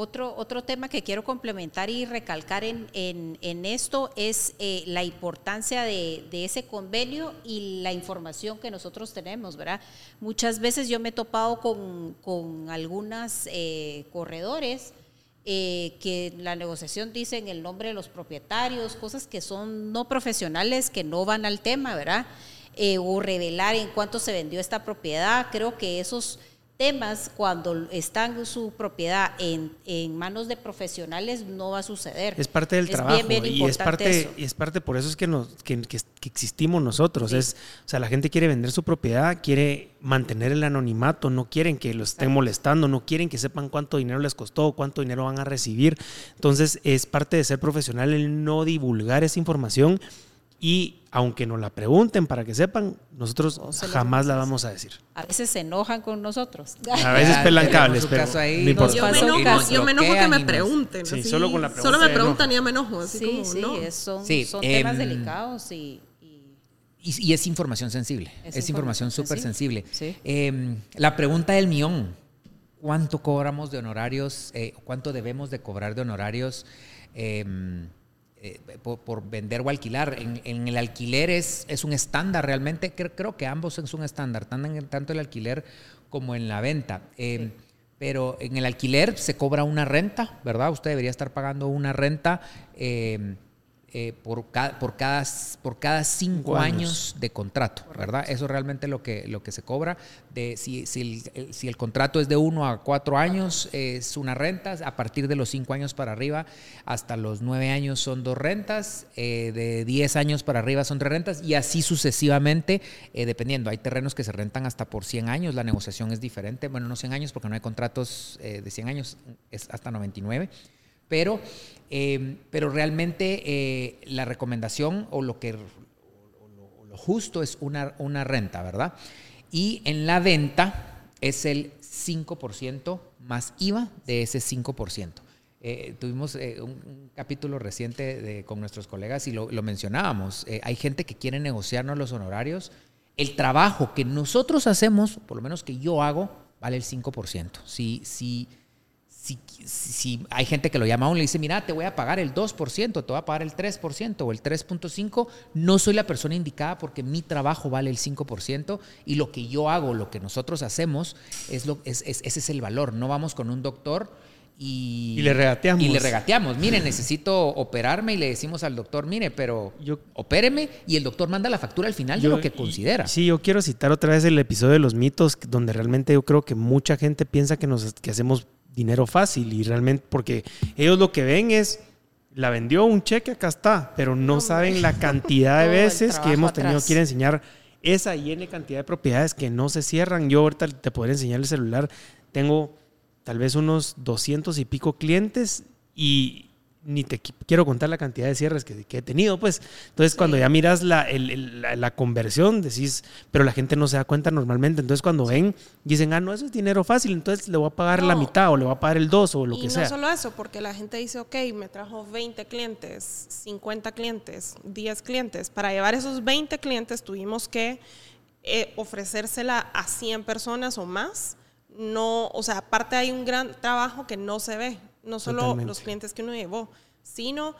Otro, otro tema que quiero complementar y recalcar en, en- esto es eh, la importancia de, de ese convenio y la información que nosotros tenemos, ¿verdad? Muchas veces yo me he topado con, con algunas eh, corredores eh, que la negociación dicen el nombre de los propietarios, cosas que son no profesionales, que no van al tema, ¿verdad? O revelar en cuánto se vendió esta propiedad. Creo que esos temas, cuando están su propiedad en, en manos de profesionales, no va a suceder. Es parte del Es trabajo bien, bien y es parte eso. y es parte por eso es que nos que, que- que existimos nosotros es o sea la gente quiere vender su propiedad quiere mantener el anonimato no quieren que lo estén molestando no quieren que sepan cuánto dinero les costó cuánto dinero van a recibir entonces es parte de ser profesional el no divulgar esa información y aunque nos la pregunten para que sepan, nosotros se jamás la vamos a decir. A veces se enojan con nosotros. A veces Ya pelan cables, pero caso ahí, no Yo me, enojo, yo me enojo que me pregunten. Sí, solo con la Solo pregunta me se preguntan y ya me enojo. Así Sí, como, sí, no. es- son, Sí, son temas em, delicados y, y- Y, y es información sensible. Es, Es información súper sensible. sensible, sí. Eh, la pregunta del millón. ¿Cuánto cobramos de honorarios? eh, ¿Cuánto debemos de cobrar de honorarios eh, eh, por, por vender o alquilar? En, en el alquiler es, es un estándar realmente. Creo, creo que ambos es un estándar, tanto en, tanto el alquiler como en la venta. Eh, Pero en el alquiler se cobra una renta, ¿verdad? Usted debería estar pagando una renta eh, eh, por, cada, por, cada, por cada cinco Cinco años. años de contrato, ¿verdad? Eso es realmente lo que, lo que se cobra. De, si, si, el, el- si el contrato es de uno a cuatro años, es una renta. A partir de los cinco años para arriba, hasta los nueve años son dos rentas. eh, de diez años para arriba son tres rentas. Y así sucesivamente, eh, dependiendo. Hay terrenos que se rentan hasta por 100 años. La negociación es diferente. Bueno, no 100 años porque no hay contratos eh, de 100 años, es hasta 99. Pero, eh, pero realmente eh, la recomendación o lo que o lo justo es una, una renta, ¿verdad? Y en la venta es el 5% más IVA de ese 5%. Eh, tuvimos eh, un, un capítulo reciente de- con nuestros colegas y lo, lo mencionábamos. Eh, hay gente que quiere negociarnos los honorarios. El trabajo que nosotros hacemos, por lo menos que yo hago, vale el 5%. Si, si, si, hay gente que lo llama a uno y le dice, mira, te voy a pagar el 2%, te voy a pagar el 3% o el 3.5%, no soy la persona indicada porque mi trabajo vale el 5% y lo que yo hago, lo que nosotros hacemos, es lo, es, es- ese es el valor. No vamos con un doctor y, Y le regateamos. Y le regateamos. Mire, necesito operarme y le decimos al doctor, mire, pero Yo- opéreme y el doctor manda la factura al final de lo que considera. Sí, yo quiero citar otra vez el episodio de los mitos, donde realmente yo creo que mucha gente piensa que, nos, que hacemos dinero fácil y realmente porque ellos lo que ven es, la vendió un cheque, acá está, pero no saben la cantidad de veces que hemos tenido atrás. que ir a enseñar esa y N cantidad de propiedades que no se cierran. Yo ahorita te podría enseñar el celular, tengo tal vez unos 200 y pico clientes y ni te qui- quiero contar la cantidad de cierres que, que he tenido, pues. Entonces, cuando ya miras la, el- el- la, la conversión, decís, pero la gente no se da cuenta normalmente. Entonces, cuando ven, dicen, ah, no, eso es dinero fácil, entonces le voy a pagar la No. mitad o le voy a pagar el 2 o lo y que no sea. solo eso, porque la gente dice, ok, me trajo 20 clientes, 50 clientes, 10 clientes. Para llevar esos 20 clientes tuvimos que eh, ofrecérsela a 100 personas o más. No, o sea, aparte hay un gran trabajo que no se ve, no solo Totalmente. los clientes que uno llevó, sino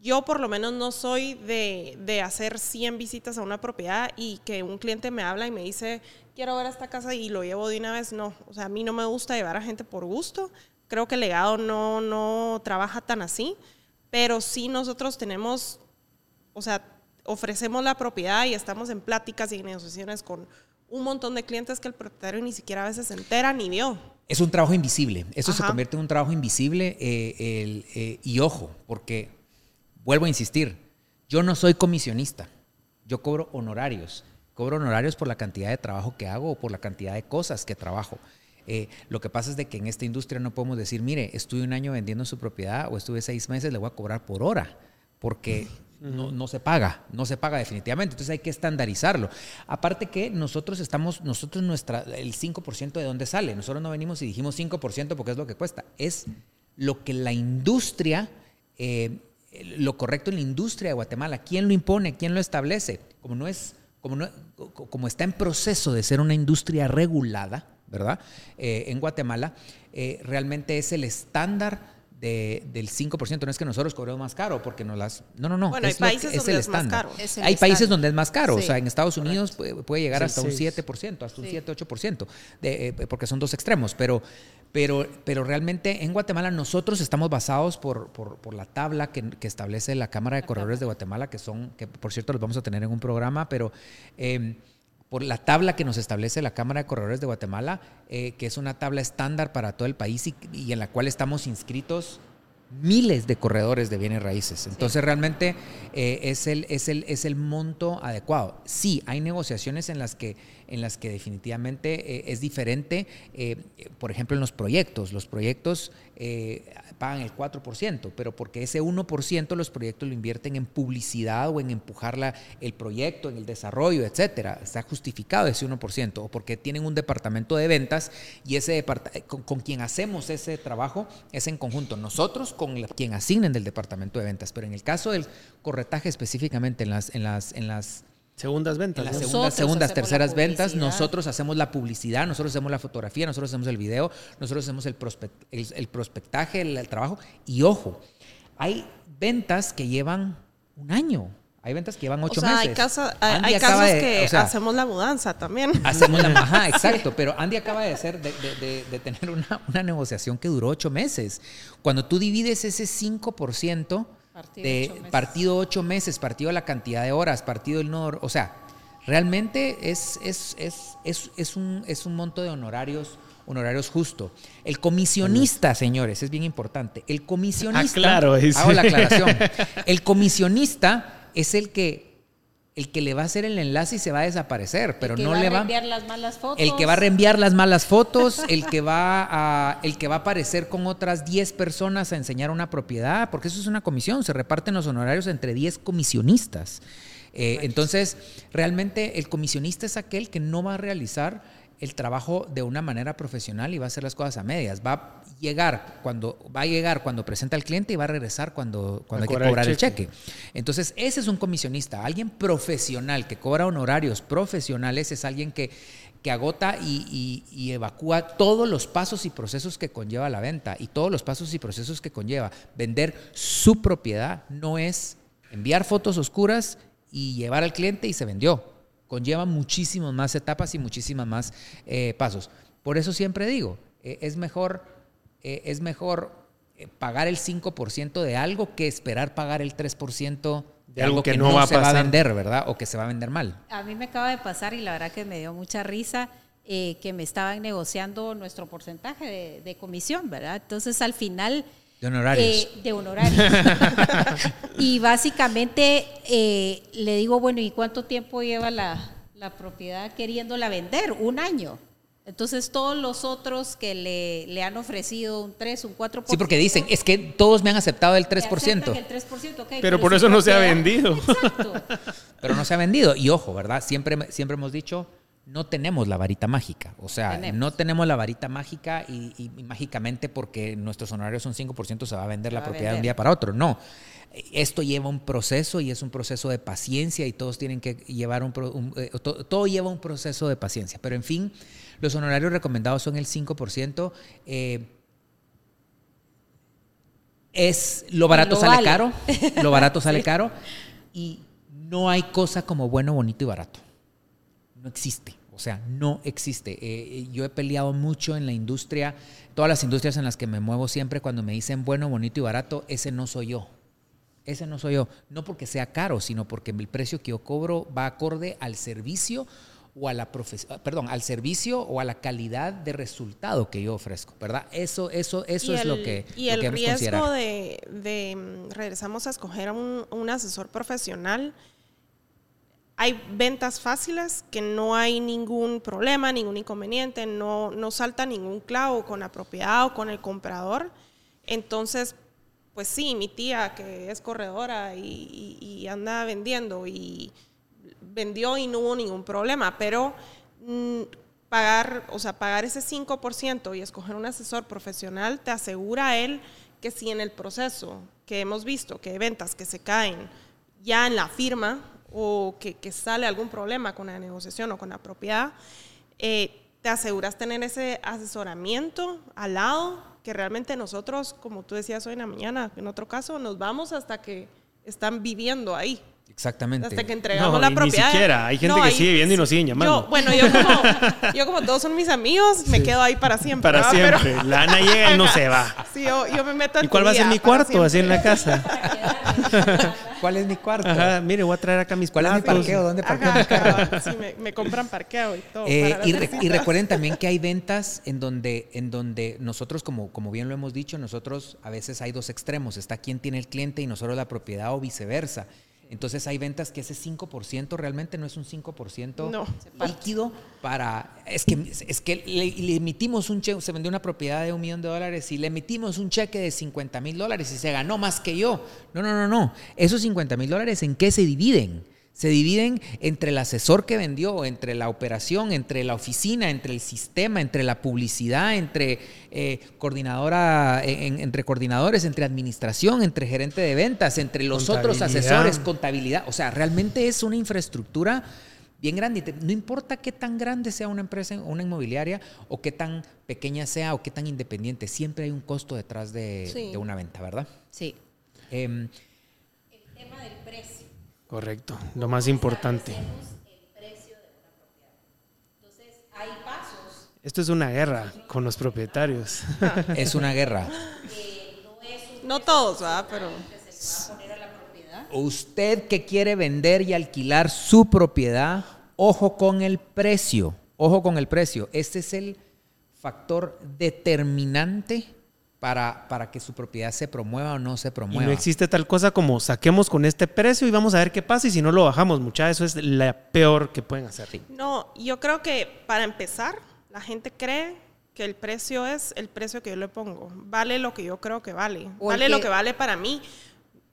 yo por lo menos no soy de, de hacer 100 visitas a una propiedad y que un cliente me habla y me dice, quiero ver esta casa y lo llevo de una vez. No, o sea, a mí no me gusta llevar a gente por gusto. Creo que el legado no, no trabaja tan así, pero sí nosotros tenemos, o sea, ofrecemos la propiedad y estamos en pláticas y negociaciones con un montón de clientes que el propietario ni siquiera a veces se entera ni vio. Es un trabajo invisible. Eso se convierte en un trabajo invisible. eh, el, eh, y ojo, porque vuelvo a insistir, yo no soy comisionista. Yo cobro honorarios. Cobro honorarios por la cantidad de trabajo que hago o por la cantidad de cosas que trabajo. Eh, lo que pasa es de que en esta industria no podemos decir, mire, estuve un año vendiendo su propiedad o estuve seis meses, le voy a cobrar por hora, porque no, no se paga, no se paga definitivamente. Entonces hay que estandarizarlo. Aparte que nosotros estamos, nosotros nuestra, el 5% de dónde sale. Nosotros no venimos y dijimos 5% porque es lo que cuesta. Es lo que la industria, eh, lo correcto en la industria de Guatemala. ¿Quién lo impone? ¿Quién lo establece? Como no es, como no, como está en proceso de ser una industria regulada, ¿verdad? Eh, en Guatemala, eh, realmente es el estándar de- del 5%. No es que nosotros cobremos más caro, porque no las... No, no, no. Bueno, hay es lo que- países es donde el es más estándar. caro. Es el Hay países estándar. donde es más caro. o Sí, sea, en Estados Unidos puede, puede llegar hasta un seis. 7%, hasta un Sí. 7, 8%, de, eh, porque son dos extremos. Pero, pero, pero realmente en Guatemala nosotros estamos basados por, por, por la tabla que, que establece la Cámara de Corredores de Guatemala, que son, que por cierto los vamos a tener en un programa, pero... eh, por la tabla que nos establece la Cámara de Corredores de Guatemala, eh, que es una tabla estándar para todo el país y, y en la cual estamos inscritos miles de corredores de bienes raíces. Entonces realmente eh, es, el, es, el, es el monto adecuado. Sí, hay negociaciones en las que, en las que definitivamente eh, es diferente, eh, por ejemplo en los proyectos. Los proyectos pagan el 4%, pero porque ese 1% los proyectos lo invierten en publicidad o en empujar el proyecto, en el desarrollo, etcétera. Está justificado ese 1%, o porque tienen un departamento de ventas y ese con, con quien hacemos ese trabajo es en conjunto nosotros con quien asignen del departamento de ventas. Pero en el caso del corretaje específicamente en las, en las, en las Segundas ventas. En las segundas, segundas terceras ventas, nosotros hacemos la publicidad, nosotros hacemos la fotografía, nosotros hacemos el video, nosotros hacemos el, el, prospectaje, el, trabajo. Y ojo, hay ventas que llevan un año. Hay ventas que llevan ocho meses. Hay, hay, casos que hacemos la mudanza también. Hacemos la ajá, exacto. Pero Andy acaba de, hacer, de, de, tener una, una, negociación que duró ocho meses. Cuando tú divides ese 5%, Partido de ocho partido ocho meses, partido la cantidad de horas, partido el no, o sea, realmente es, es, es, es, es un, es un monto de honorarios honorarios justo. El comisionista, señores, es bien importante. El comisionista, ah, claro, hago la aclaración. El comisionista es el que el que le va a hacer el enlace y se va a desaparecer, pero no le va a reenviar las malas fotos. El que va a reenviar las malas fotos, el que va a el que va a aparecer con otras 10 personas a enseñar una propiedad, porque eso es una comisión, se reparten los honorarios entre 10 comisionistas. Eh, entonces, realmente el comisionista es aquel que no va a realizar el trabajo de una manera profesional y va a hacer las cosas a medias. Va llegar cuando, va a llegar cuando presenta al cliente y va a regresar cuando, cuando hay que cobrar el cheque. Entonces, ese es un comisionista, alguien profesional que cobra honorarios profesionales, es alguien que, que agota y, y, evacúa todos los pasos y procesos que conlleva la venta y todos los pasos y procesos que conlleva vender su propiedad. No es enviar fotos oscuras y llevar al cliente y se vendió conlleva muchísimas más etapas y muchísimas más eh, pasos. Por eso siempre digo, eh, es mejor, eh, es mejor pagar el 5% de algo que esperar pagar el 3% de algo que, no, va se va a vender, ¿verdad? O que se va a vender mal. A mí me acaba de pasar y la verdad que me dio mucha risa. que me estaban negociando nuestro porcentaje de, comisión, ¿verdad? Entonces al final... De honorarios. de honorarios. y básicamente eh, le digo, bueno, ¿y cuánto tiempo lleva la, la, propiedad queriéndola vender? Un año. Entonces todos los otros que le, le, han ofrecido un 3, un 4%. Sí, porque dicen, es que todos me han aceptado el 3%. El 3% okay, pero, por eso no se ha vendido. Exacto. pero no se ha vendido. Y ojo, ¿verdad? Siempre, siempre hemos dicho, no tenemos la varita mágica. O sea, no tenemos la varita mágica y, mágicamente porque nuestros honorarios son 5% se va a vender la propiedad de un día para otro. No. Esto lleva un proceso y es un proceso de paciencia y todos tienen que llevar un, eh, todo, lleva un proceso de paciencia. Pero en fin, los honorarios recomendados son el 5%. Eh, es lo barato sale caro, lo barato sale caro y no hay cosa como bueno, bonito y barato. No existe. O sea, no existe. Eh, yo he peleado mucho en la industria, todas las industrias en las que me muevo siempre, cuando me dicen bueno, bonito y barato, ese no soy yo. Ese no soy yo. No porque sea caro, sino porque el precio que yo cobro va acorde al servicio o a la perdón, al servicio o a la calidad de resultado que yo ofrezco, ¿verdad? Eso, eso, eso es lo que y el riesgo de, mm, regresamos a escoger a un, asesor profesional. Hay ventas fáciles que no hay ningún problema, ningún inconveniente, no, no salta ningún clavo con la propiedad o con el comprador. Entonces, pues sí, mi tía que es corredora y, anda vendiendo y vendió y no hubo ningún problema, pero mm, pagar, o sea, pagar ese 5% y escoger un asesor profesional te asegura a él que si en el proceso que hemos visto, que hay ventas que se caen ya en la firma o que, sale algún problema con la negociación o con la propiedad, eh, te aseguras tener ese asesoramiento al lado que realmente nosotros, como tú decías hoy en la mañana, en otro caso, nos vamos hasta que están viviendo ahí. Exactamente. Hasta que entregamos la propiedad. Ni siquiera, hay gente que sigue viendo y nos siguen llamando. bueno, yo como, yo como todos son mis amigos, me quedo ahí para siempre. Para siempre. la Ana llega y no se va. Sí, yo, me meto en ¿Y cuál va a ser mi cuarto así en la casa? ¿Cuál es mi cuarto? Ajá, mire, voy a traer acá mis ¿Cuál es mi platos. parqueo? ¿Dónde parqueo mi carro? sí, me, me compran parqueo y todo. Eh, para y, re- y recuerden también que hay ventas en donde, en donde nosotros, como, como bien lo hemos dicho, nosotros a veces hay dos extremos. Está quien tiene el cliente y nosotros la propiedad o viceversa. Entonces hay ventas que ese 5% realmente no es un 5% No. líquido para... Es que, es que le, le emitimos un cheque, se vendió una propiedad de un millón de dólares y le emitimos un cheque de 50 mil dólares y se ganó más que yo. No, no, no, no. Esos 50 mil dólares, ¿en qué se dividen? Se dividen entre el asesor que vendió, entre la operación, entre la oficina, entre el sistema, entre la publicidad, entre eh, coordinadora, en- entre coordinadores, entre administración, entre gerente de ventas, entre los otros asesores, contabilidad. O sea, realmente es una infraestructura bien grande. No importa qué tan grande sea una empresa, una inmobiliaria, o qué tan pequeña sea, o qué tan independiente, siempre hay un costo detrás de, Sí. de una venta, ¿verdad? Sí. Em, El tema del precio. Correcto, lo más importante. el precio de una propiedad. Entonces, hay pasos. Esto es una guerra con los propietarios. es una guerra. No todos, ¿verdad? Pero. Usted que quiere vender y alquilar su propiedad, ojo con el precio. Ojo con el precio. Este es el factor determinante para, para que su propiedad se promueva o no se Y promueva. no existe tal cosa como saquemos con este precio y vamos a ver qué pasa y si no lo bajamos, mucha, eso es la peor que pueden hacer. no, yo creo que para empezar, la gente cree que el precio es el precio que yo le pongo. Vale lo que yo creo que vale. O Vale lo que- que vale para mí.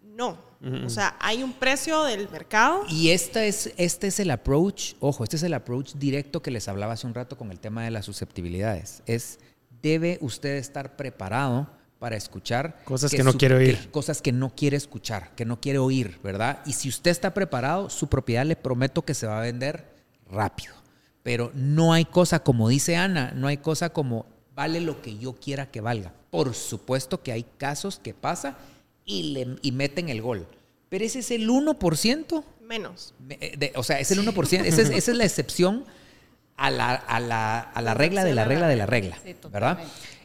No. O sea, hay un precio del mercado. Y esta es, este es el approach, ojo, este es el approach directo que les hablaba hace un rato con el tema de las susceptibilidades. Es, debe usted estar preparado para escuchar Cosas que no quiere oír. que- cosas que no quiere escuchar, que no quiere oír, ¿verdad? Y si usted está preparado, su propiedad le prometo que se va a vender rápido. Pero no hay cosa, como dice Ana, no hay cosa como vale lo que yo quiera que valga. Por supuesto que hay casos que pasa y, le, y meten el gol. Pero ese es el 1%. Menos. Me- eh, de- o sea, es el 1%. Esa es, esa es la excepción a la, a la- a la regla de la regla de la regla. Sí, ¿Verdad?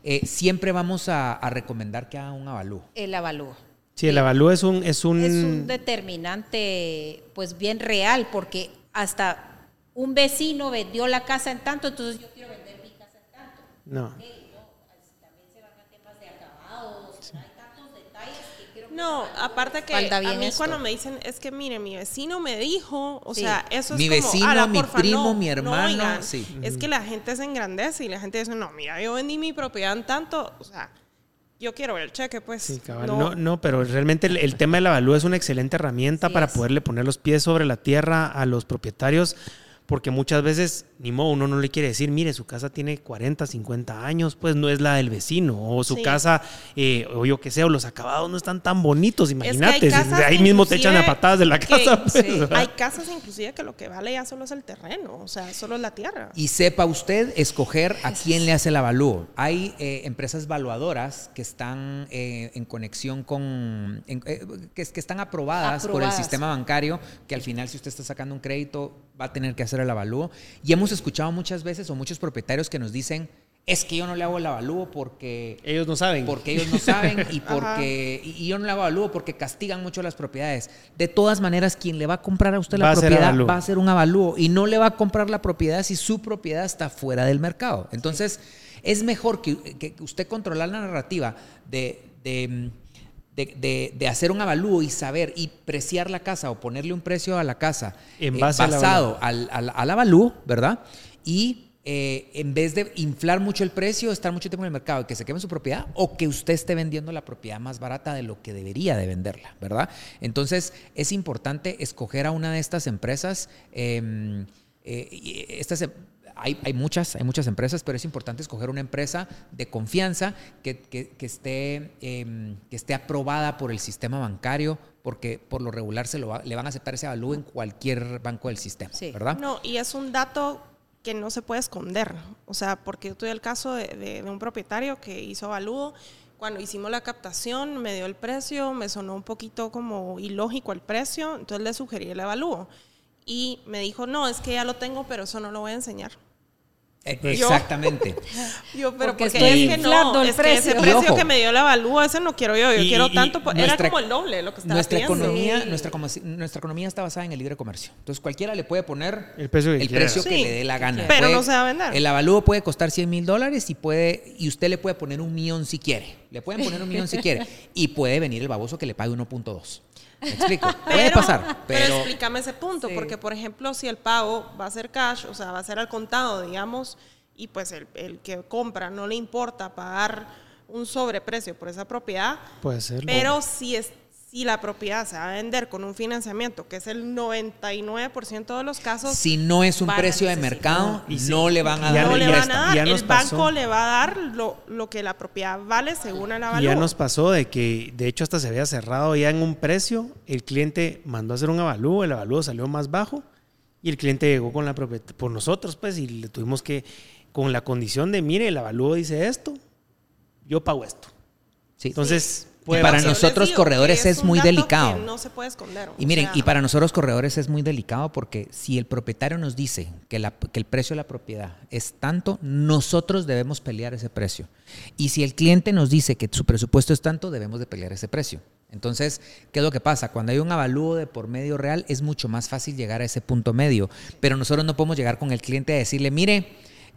Eh, siempre vamos a, a recomendar que haga un avalúo. El avalúo. Sí, el avalúo es un... Es un, Es un determinante, pues bien real, porque hasta un vecino vendió la casa en tanto, entonces yo quiero vender mi casa en tanto no, así también se van a temas de acabados, hay tantos detalles que quiero que No, aparte que a mí esto. cuando me dicen, es que mire, mi vecino me dijo, o Sí. sea, eso es Mi como, vecino, "Ala, mi porfa, primo, no, mi no hermano", oigan". sí. Es que la gente se engrandece y la gente dice, no, mira, yo vendí mi propiedad en tanto, o sea, yo quiero ver el cheque, pues. Sí, cabal. no. No, no, pero realmente el, el tema del avalúo es una excelente herramienta Sí para es. poderle poner los pies sobre la tierra a los propietarios, porque muchas veces, ni modo, uno no le quiere decir, mire, su casa tiene 40, 50 años, pues no es la del vecino, o su Sí. casa, eh, o yo qué sé, o los acabados no están tan bonitos, Es que imagínate, casas de ahí mismo te echan a patadas de la que- casa. pues, sí, hay casas inclusive que lo que vale ya solo es el terreno, o sea, solo es la tierra. Y sepa usted escoger a quién le hace el avalúo. Hay eh, empresas valuadoras que están eh, en conexión con, en- eh, que, que están aprobadas, por el sistema bancario, que al final si usted está sacando un crédito va a tener que hacer el avalúo. Y hemos escuchado muchas veces o muchos propietarios que nos dicen, es que yo no le hago el avalúo porque Ellos no saben. porque ellos no saben y porque y yo no le hago avalúo porque castigan mucho las propiedades. De todas maneras, quien le va a comprar a usted Va la a propiedad va a hacer un avalúo y no le va a comprar la propiedad si su propiedad está fuera del mercado. Entonces, es mejor que, que usted controlar la narrativa de, de, de- de- de hacer un avalúo y saber y preciar la casa o ponerle un precio a la casa En eh, base al basado al, al, al avalúo, ¿verdad? Y eh, en vez de inflar mucho el precio, estar mucho tiempo en el mercado y que se queme su propiedad, o que usted esté vendiendo la propiedad más barata de lo que debería de venderla, ¿verdad? Entonces es importante escoger a una de estas empresas. eh, eh, estas, em- hay, hay muchas, hay muchas empresas, pero es importante escoger una empresa de confianza que, que- que esté, eh, que esté aprobada por el sistema bancario, porque por lo regular se lo va- le van a aceptar ese avalúo en cualquier banco del sistema, Sí. ¿verdad? No, y es un dato que no se puede esconder. O sea, porque yo tuve el caso de, de- de un propietario que hizo avalúo. Cuando hicimos la captación, me dio el precio, me sonó un poquito como ilógico el precio, entonces le sugerí el avalúo. Y me dijo, no, es que ya lo tengo, pero eso no lo voy a enseñar. Eh, Exactamente. Yo, pero Porque porque, estoy es que no, el es que ese precio. Y precio ojo. que me dio la avalúa, ese no quiero yo. Yo Y- quiero y tanto, era nuestra- como el doble lo que estaba Nuestra pidiendo. economía, Sí. nuestra, nuestra economía está basada en el libre comercio. Entonces cualquiera le puede poner El precio que el precio que Sí, le dé la gana. pero Puede- no se va a vender. El avalúo puede costar 100 mil dólares y, puede, y usted le puede poner un millón si quiere. Le pueden poner un millón si quiere. Y puede venir el baboso que le pague 1.2. ¿Me explico? puede pasar. Pero, Pero, explícame ese punto, Sí. porque por ejemplo, si el pago va a ser cash, o sea, va a ser al contado, digamos, y pues el, el que compra no le importa pagar un sobreprecio por esa propiedad, Puede ser. pero si es si la propiedad se va a vender con un financiamiento, que es el 99% de los casos, si no es un precio de mercado, Y sí. no le van a dar no no- le van a dar, el banco le va a dar lo, lo que la propiedad vale según el Y avalúo. ya nos pasó de que, de hecho, hasta se había cerrado ya en un precio. El cliente mandó a hacer un avalúo, el avalúo salió más bajo y el cliente llegó con la propiedad, por nosotros, pues, y le tuvimos que, con la condición de, mire, el avalúo dice esto, yo pago esto. Sí. Entonces, Y para nosotros digo corredores es muy delicado. no se puede esconder. Y o miren, sea, y para nosotros corredores es muy delicado porque si el propietario nos dice que, la- que el precio de la propiedad es tanto, nosotros debemos pelear ese precio. Y si el cliente nos dice que su presupuesto es tanto, debemos de pelear ese precio. Entonces, ¿qué es lo que pasa? Cuando hay un avalúo de por medio real, es mucho más fácil llegar a ese punto medio. Pero nosotros no podemos llegar con el cliente a decirle, mire,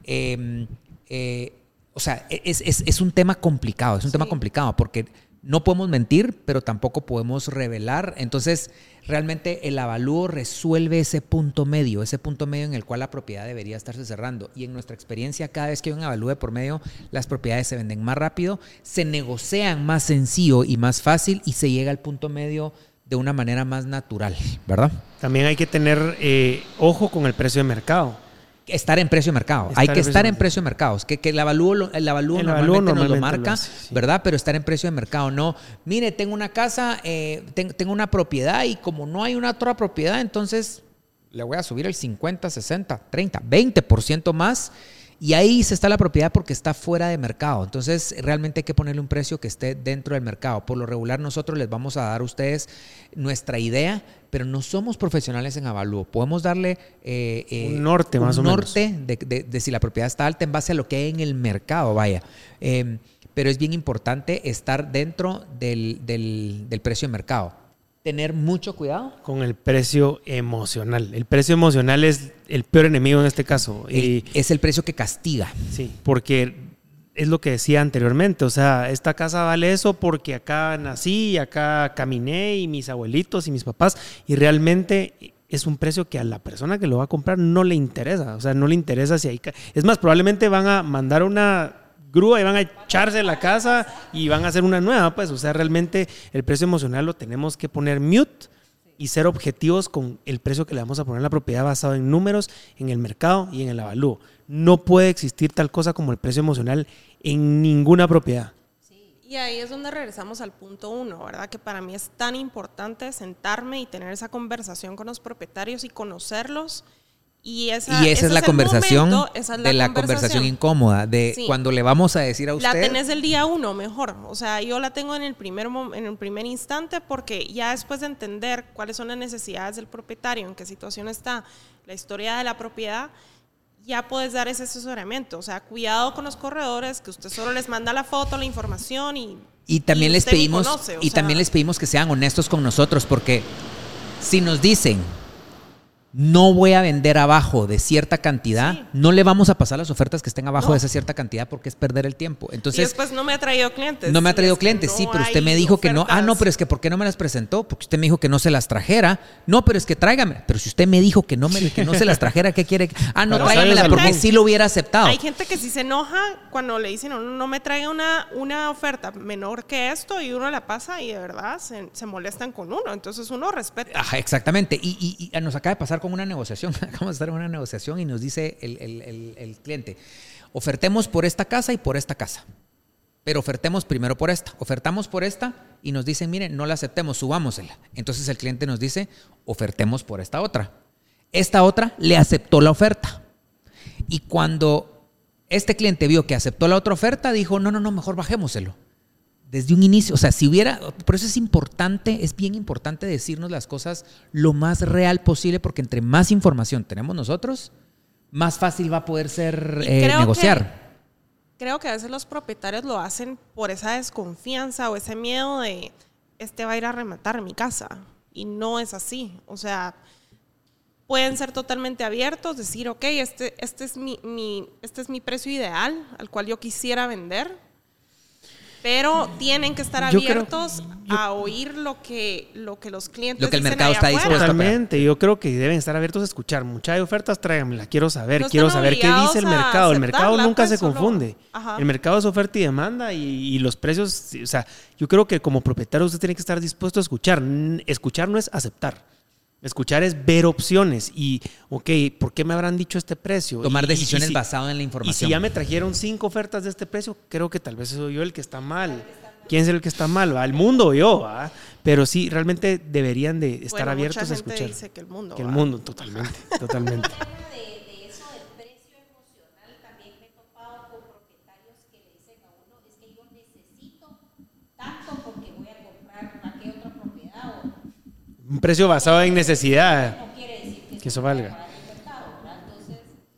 eh, eh, o sea, es, es- es un tema complicado, es un tema complicado porque no podemos mentir, pero tampoco podemos revelar. Entonces, realmente el avalúo resuelve ese punto medio, ese punto medio en el cual la propiedad debería estarse cerrando. Y en nuestra experiencia, cada vez que hay un avalúo por medio, las propiedades se venden más rápido, se negocian más sencillo y más fácil y se llega al punto medio de una manera más natural, ¿verdad? También hay que tener eh, ojo con el precio de mercado. Estar en precio de mercado. Estar Hay que estar en mercado. precio de mercados. Que, que el avalúo, lo- el avalúo El normalmente, nos lo normalmente lo marca, hace, sí. ¿verdad? Pero estar en precio de mercado. No, mire, tengo una casa, eh, ten- tengo una propiedad y como no hay una otra propiedad, entonces le voy a subir el 50, 60, 30, 20% más. Y ahí se está la propiedad porque está fuera de mercado. Entonces, realmente hay que ponerle un precio que esté dentro del mercado. Por lo regular, nosotros les vamos a dar a ustedes nuestra idea, pero no somos profesionales en avalúo. Podemos darle eh, eh, Un norte, más un o menos. norte de, de- de si la propiedad está alta en base a lo que hay en el mercado, vaya. Eh, pero es bien importante estar dentro del, del- del precio de mercado. Tener mucho cuidado. Con el precio emocional. El precio emocional es el peor enemigo en este caso. El- Y, es el precio que castiga. sí, porque es lo que decía anteriormente. O sea, esta casa vale eso porque acá nací, acá caminé y mis abuelitos y mis papás. Y realmente es un precio que a la persona que lo va a comprar no le interesa. O sea, no le interesa si hay... Es más, probablemente van a mandar una grúa y van a echarse la casa y van a hacer una nueva, pues, o sea, realmente el precio emocional lo tenemos que poner mute y ser objetivos con el precio que le vamos a poner a la propiedad basado en números, en el mercado y en el avalúo. No puede existir tal cosa como el precio emocional en ninguna propiedad. Y ahí es donde regresamos al punto uno, ¿verdad? Que para mí es tan importante sentarme y tener esa conversación con los propietarios y conocerlos. Y esa, y esa es la el conversación momento, esa es de la conversación incómoda, de Sí. cuando le vamos a decir a La usted... tenés el día uno mejor. O sea, yo la tengo en el primer en el primer instante porque ya después de entender cuáles son las necesidades del propietario, en qué situación está, la historia de la propiedad, ya puedes dar ese asesoramiento. O sea, cuidado con los corredores, que usted solo les manda la foto, la información y Y también y les pedimos conoce, y sea, también les pedimos que sean honestos con nosotros porque si nos dicen no voy a vender abajo de cierta cantidad, Sí. no le vamos a pasar las ofertas que estén abajo No. de esa cierta cantidad porque es perder el tiempo. y Entonces, después no me ha traído clientes. no me ha Y traído clientes, no sí, pero usted me dijo que no. Ah, no, pero es que ¿por qué no me las presentó? Porque usted me dijo que no se las trajera. No, pero es que tráigame. Pero si usted me dijo que no, me, que no se las trajera, ¿qué quiere? Ah, no, tráigamela porque sí lo hubiera aceptado. Hay gente que sí se enoja cuando le dicen, no, no me traiga una, una oferta menor que esto y uno la pasa y de verdad se, se molestan con uno. Entonces uno respeta. Ajá, exactamente. Y, y- y nos acaba de pasar con una negociación. Acabamos de estar en una negociación y nos dice el, el- cliente, ofertemos por esta casa y por esta casa. Pero ofertemos primero por esta. Ofertamos por esta y nos dicen, miren, no la aceptemos, subámosela. Entonces el cliente nos dice, ofertemos por esta otra. Esta otra le aceptó la oferta. Y cuando este cliente vio que aceptó la otra oferta, dijo, no, no, no, mejor bajémoselo desde un inicio. O sea, si hubiera, por eso es importante, es bien importante decirnos las cosas lo más real posible, porque entre más información tenemos nosotros, más fácil va a poder ser eh, creo negociar. Creo que a veces los propietarios lo hacen por esa desconfianza o ese miedo de este va a ir a rematar mi casa. Y no es así. O sea, pueden ser totalmente abiertos, decir, ok, este, este, es, mi, mi- este es mi precio ideal al cual yo quisiera vender. Pero tienen que estar Yo creo- abiertos a oír lo que, lo que los clientes Lo que el dicen mercado está dispuesto. Totalmente, yo creo que deben estar abiertos a escuchar. Muchas ofertas, tráiganmela, quiero saber, No quiero saber qué dice el mercado. El mercado nunca pues, se solo- confunde. Ajá. El mercado es oferta y demanda y, y los precios, o sea, yo creo que como propietario usted tiene que estar dispuesto a escuchar. Escuchar no es aceptar. Escuchar es ver opciones y, ok, ¿por qué me habrán dicho este precio? Tomar Y- y- y decisiones si- basadas en la Y información. si ya me trajeron cinco ofertas de este precio, creo que tal vez soy yo el que está mal. ¿Quién es el que está mal? ¿va? ¿El mundo o yo? ¿va? Pero sí, realmente deberían de estar Bueno, abiertos mucha a gente escuchar. dice que el mundo. Que el mundo, totalmente, totalmente. de, de eso del precio emocional también me he topado con propietarios que le dicen a uno es que yo necesito tanto porque voy a comprar aquella otra propiedad o Un precio basado en necesidad, no quiere decir que, que eso valga.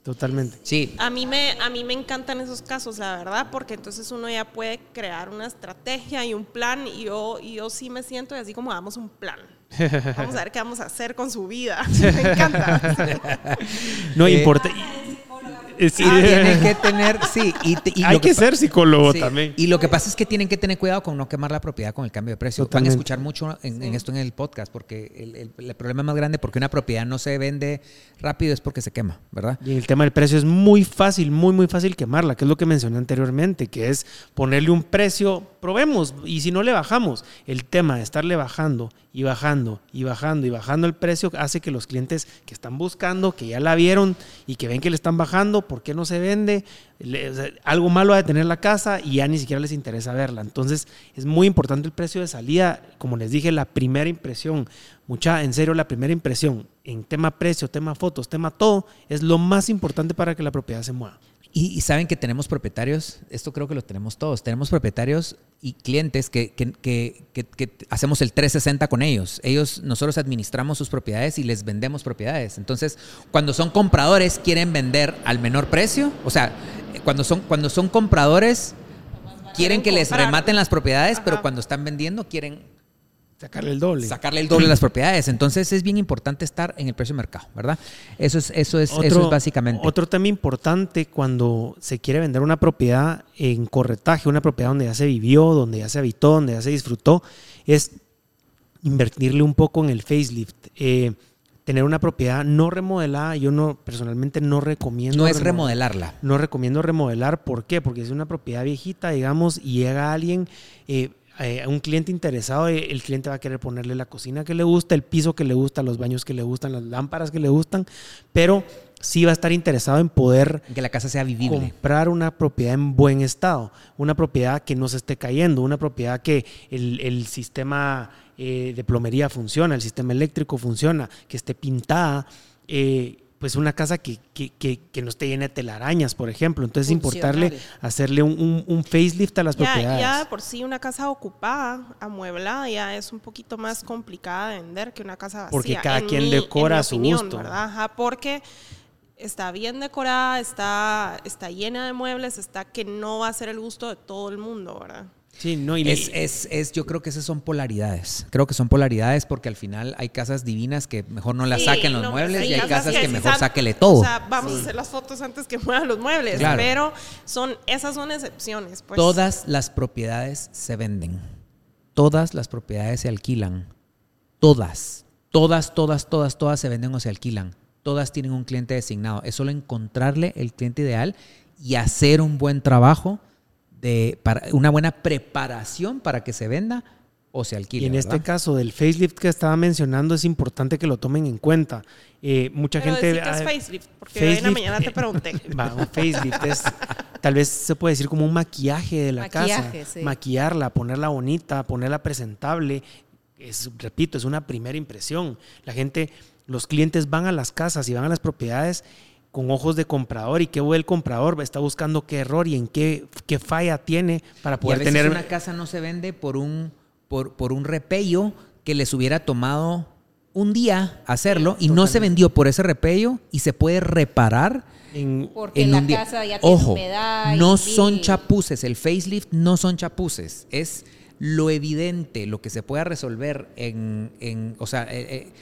Totalmente. Sí, A mí, me, a mí me encantan esos casos, la verdad, porque entonces uno ya puede crear una estrategia y un plan y yo, y yo sí me siento así como damos un plan. Vamos a ver qué vamos a hacer con su vida. me encanta. No Eh, importa. Sí. y tienen que tener, sí, y, Hay lo que ser psicólogo Sí, también. Y lo que pasa es que tienen que tener cuidado con no quemar la propiedad con el cambio de precio. Van a escuchar mucho en, en esto en el podcast, porque el, el- el problema más grande porque una propiedad no se vende rápido es porque se quema, ¿verdad? Y el tema del precio es muy fácil, muy, muy fácil quemarla, que es lo que mencioné anteriormente, que es ponerle un precio, probemos, y si no le bajamos, el tema de estarle bajando y bajando y bajando y bajando el precio hace que los clientes que están buscando, que ya la vieron y que ven que le están bajando, ¿por qué no se vende? Algo malo ha de tener la casa y ya ni siquiera les interesa verla. Entonces es muy importante el precio de salida, como les dije, la primera impresión. Mucha, en serio, la primera impresión en tema precio, tema fotos, tema todo, es lo más importante para que la propiedad se mueva. Y, y saben que tenemos propietarios, esto creo que lo tenemos todos, tenemos propietarios y clientes que, que- que- que- que hacemos el 360 con ellos. Ellos, nosotros administramos sus propiedades y les vendemos propiedades. Entonces, cuando son compradores, quieren vender al menor precio. O sea, cuando son, cuando son compradores, quieren que les rematen las propiedades, pero cuando están vendiendo, quieren Sacarle el doble. sacarle el doble de las propiedades. Entonces, es bien importante estar en el precio de mercado, ¿verdad? Eso es, eso es, eso es básicamente. Otro tema importante cuando se quiere vender una propiedad en corretaje, una propiedad donde ya se vivió, donde ya se habitó, donde ya se disfrutó, es invertirle un poco en el facelift. Eh, tener una propiedad no remodelada, yo no personalmente no recomiendo. no es remodel- remodelarla. No recomiendo remodelar. ¿Por qué? Porque es una propiedad viejita, digamos, y llega alguien, eh, eh, un cliente interesado, eh, el cliente va a querer ponerle la cocina que le gusta, el piso que le gusta, los baños que le gustan, las lámparas que le gustan, pero sí va a estar interesado en poder Que la casa sea vivible. comprar una propiedad en buen estado, una propiedad que no se esté cayendo, una propiedad que el, el sistema eh, de plomería funciona, el sistema eléctrico funciona, que esté pintada, eh, pues una casa que, que- que- que no esté llena de telarañas, por ejemplo. Entonces, importarle, hacerle un, un- un facelift a las Ya, propiedades. ya por sí una casa ocupada, amueblada, ya es un poquito más complicada de vender que una casa vacía. Porque cada en quien mi- decora a su opinión, gusto. ¿verdad? Ajá, porque está bien decorada, está, está llena de muebles, está que no va a ser el gusto de todo el mundo, ¿verdad? Sí, no, y le- Es, es, es, yo creo que esas son polaridades. Creo que son polaridades porque al final hay casas divinas que mejor no las Sí, saquen los no, muebles y hay casas que, mejor san- sáquele todo. O sea, vamos a hacer las fotos antes que muevan los muebles, Claro. pero son, esas son excepciones. Pues. Todas las propiedades se venden. Todas las propiedades se alquilan. Todas. Todas, todas, todas, todas se venden o se alquilan. Todas tienen un cliente designado. Es solo encontrarle el cliente ideal y hacer un buen trabajo de para, una buena preparación para que se venda o se alquile. y en este caso del facelift que estaba mencionando, es importante que lo tomen en cuenta. Eh, mucha Pero gente... que es facelift, porque hoy en la facelift- mañana te pregunté. Va, un facelift es, tal vez se puede decir como un maquillaje de la Maquillaje, casa. sí. Maquillarla, ponerla bonita, ponerla presentable. Es, repito, es una primera impresión. La gente, los clientes van a las casas y van a las propiedades con ojos de comprador y qué ve el comprador, está buscando qué error y en qué, qué falla tiene para Y a poder veces tener... una casa no se vende por un, por, por un repello que les hubiera tomado un día hacerlo y no se vendió por ese repello y se puede reparar En- Porque en la un día. casa ya tiene Ojo, humedad. no son chapuces. El facelift no son chapuces. Es lo evidente, lo que se pueda resolver en, en- o sea, eh, eh,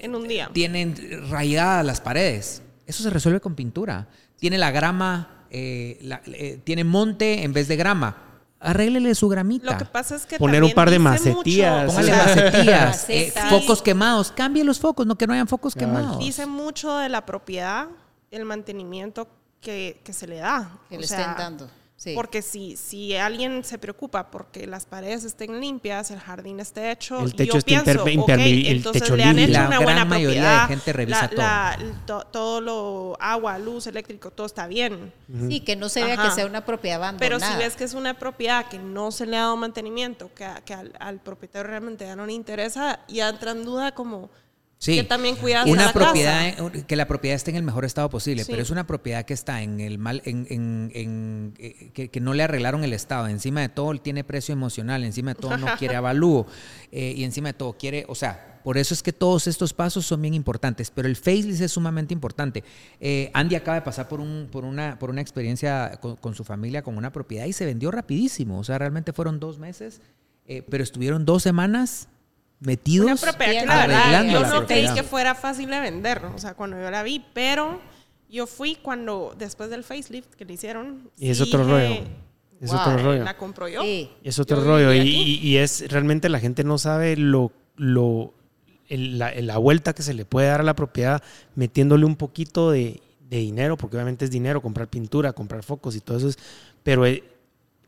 En un día. tienen rayadas las paredes. Eso se resuelve con pintura. Tiene la grama, eh, la- eh, tiene monte en vez de grama. Arréglele su gramita. Lo que pasa es que Poner un par de macetías. mucho- Póngale macetías, eh, focos quemados. Cambie los focos, no que no hayan focos quemados. Dice mucho de la propiedad, el mantenimiento que, que se le da. Que O le sea, estén dando. Sí. Porque si, si alguien se preocupa porque las paredes estén limpias, el jardín esté hecho, El y techo yo esté pienso, el entonces techo le han limpio. hecho La una gran buena mayoría de propiedad, gente revisa la- la- to- todo lo agua, luz, eléctrico, todo está bien. Sí, que no se vea Ajá. que sea una propiedad Pero abandonada. si ves que es una propiedad que no se le ha dado mantenimiento, que, que al, al propietario realmente ya no le interesa, ya entra en duda como Sí. que también cuidas una la propiedad casa. que la propiedad esté en el mejor estado posible Sí. pero es una propiedad que está en el mal en, en- en- eh, que, que no le arreglaron el estado encima de todo tiene precio emocional encima de todo no quiere avalúo eh, y encima de todo quiere o sea por eso es que todos estos pasos son bien importantes pero el facelift es sumamente importante Eh, Andy acaba de pasar por un por una por una experiencia con, con su familia con una propiedad y se vendió rapidísimo o sea realmente fueron dos meses eh, pero estuvieron dos semanas metidos Una propiedad que bien la verdad arreglando yo no creí que fuera fácil de vender, o sea, cuando yo la vi, pero yo fui cuando, después del facelift que le hicieron. Y es otro dije, rollo. Es Wow, otro rollo. La compro yo. Sí. Es otro Yo rollo. Y, y- y es realmente la gente no sabe lo, lo el- la, la vuelta que se le puede dar a la propiedad metiéndole un poquito de, de dinero, porque obviamente es dinero, comprar pintura, comprar focos y todo eso es, pero eh,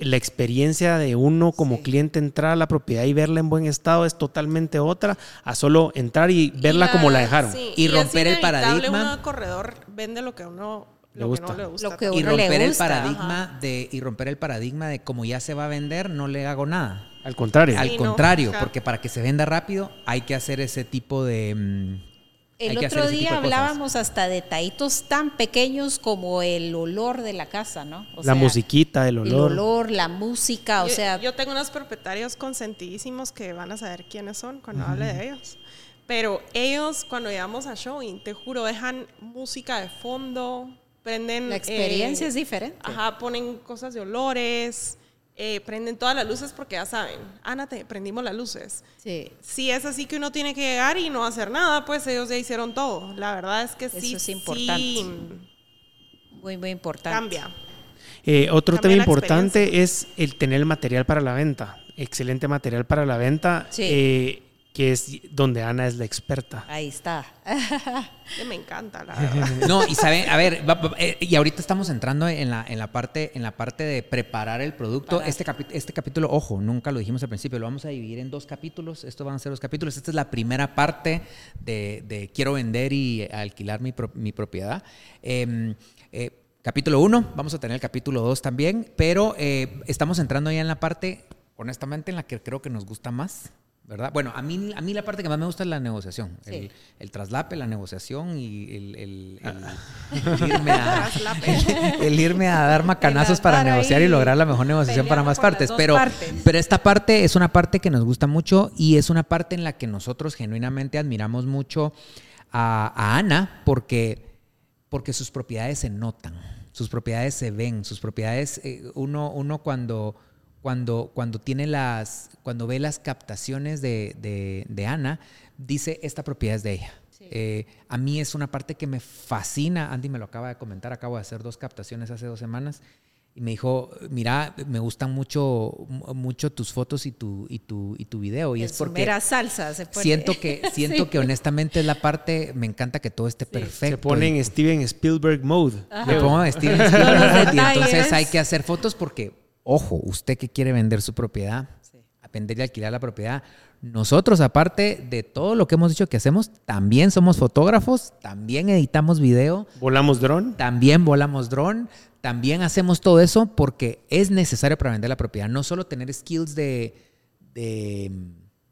la experiencia de uno como Sí. cliente entrar a la propiedad y verla en buen estado es totalmente otra a solo entrar y verla la- como la dejaron. sí, Y es romper el paradigma. Corredor vende lo que a uno Le que gusta. no le gusta. Lo que y le romper el paradigma de y romper el paradigma de como ya se va a vender no le hago nada Al contrario. al Sí, contrario porque para que se venda rápido hay que hacer ese tipo de mm, El otro día hablábamos hasta detallitos tan pequeños como el olor de la casa, ¿no? O la sea, musiquita, el olor. El olor, la música, o yo, sea, yo tengo unos propietarios consentidísimos que van a saber quiénes son cuando hable de ellos. Pero ellos, cuando llegamos a showing, te juro, dejan música de fondo, prenden... la experiencia eh, es diferente. Ajá, ponen cosas de olores, eh, prenden todas las luces porque ya saben, Ana, te prendimos las luces. Sí. Si es así que uno tiene que llegar y no hacer nada, pues ellos ya hicieron todo. La verdad es que Eso sí, es importante. sí Muy, muy importante. cambia. Eh, otro Cambia tema importante es el tener el material para la venta. Excelente material para la venta, Sí. eh, que es donde Ana es la experta. Ahí está. Que me encanta, la verdad. No, y saben, a ver, va- va- eh, y ahorita estamos entrando en la, en la parte, en la parte de preparar el producto. Este, capi- este capítulo, ojo, nunca lo dijimos al principio, lo vamos a dividir en dos capítulos. Estos van a ser dos capítulos. Esta es la primera parte de, de quiero vender y alquilar mi, pro- mi propiedad. Eh, eh, capítulo 1, vamos a tener el capítulo 2 también, pero eh, estamos entrando ya en la parte, honestamente, en la que creo que nos gusta más. ¿Verdad? Bueno, a mí, a mí la parte que más me gusta es la negociación. Sí. El, el traslape, la negociación y el, el- el- Ah. el irme a, Traslape. el irme a dar macanazos para negociar y lograr la mejor negociación para más partes. Pero, partes. pero esta parte es una parte que nos gusta mucho y es una parte en la que nosotros genuinamente admiramos mucho a, a Ana porque, porque sus propiedades se notan, sus propiedades se ven, sus propiedades, eh, uno, uno cuando, cuando, cuando tiene las, cuando ve las captaciones de, de- de Ana, dice, esta propiedad es de ella. Eh, a mí es una parte que me fascina. Andy me lo acaba de comentar. Acabo de hacer dos captaciones hace dos semanas. Y me dijo, mira, me gustan mucho, mucho tus fotos y tu, y tu, y tu video. Y En es porque mera salsa se pone. siento que, siento Sí. que honestamente es la parte, me encanta que todo esté perfecto. Se pone en Steven Spielberg mode. me pongo Steven Spielberg y entonces hay que hacer fotos porque, ojo, usted que quiere vender su propiedad, a vender y alquilar la propiedad, nosotros aparte de todo lo que hemos dicho que hacemos, también somos fotógrafos, también editamos video, Volamos dron. también volamos dron, también hacemos todo eso porque es necesario para vender la propiedad, no solo tener skills de, de,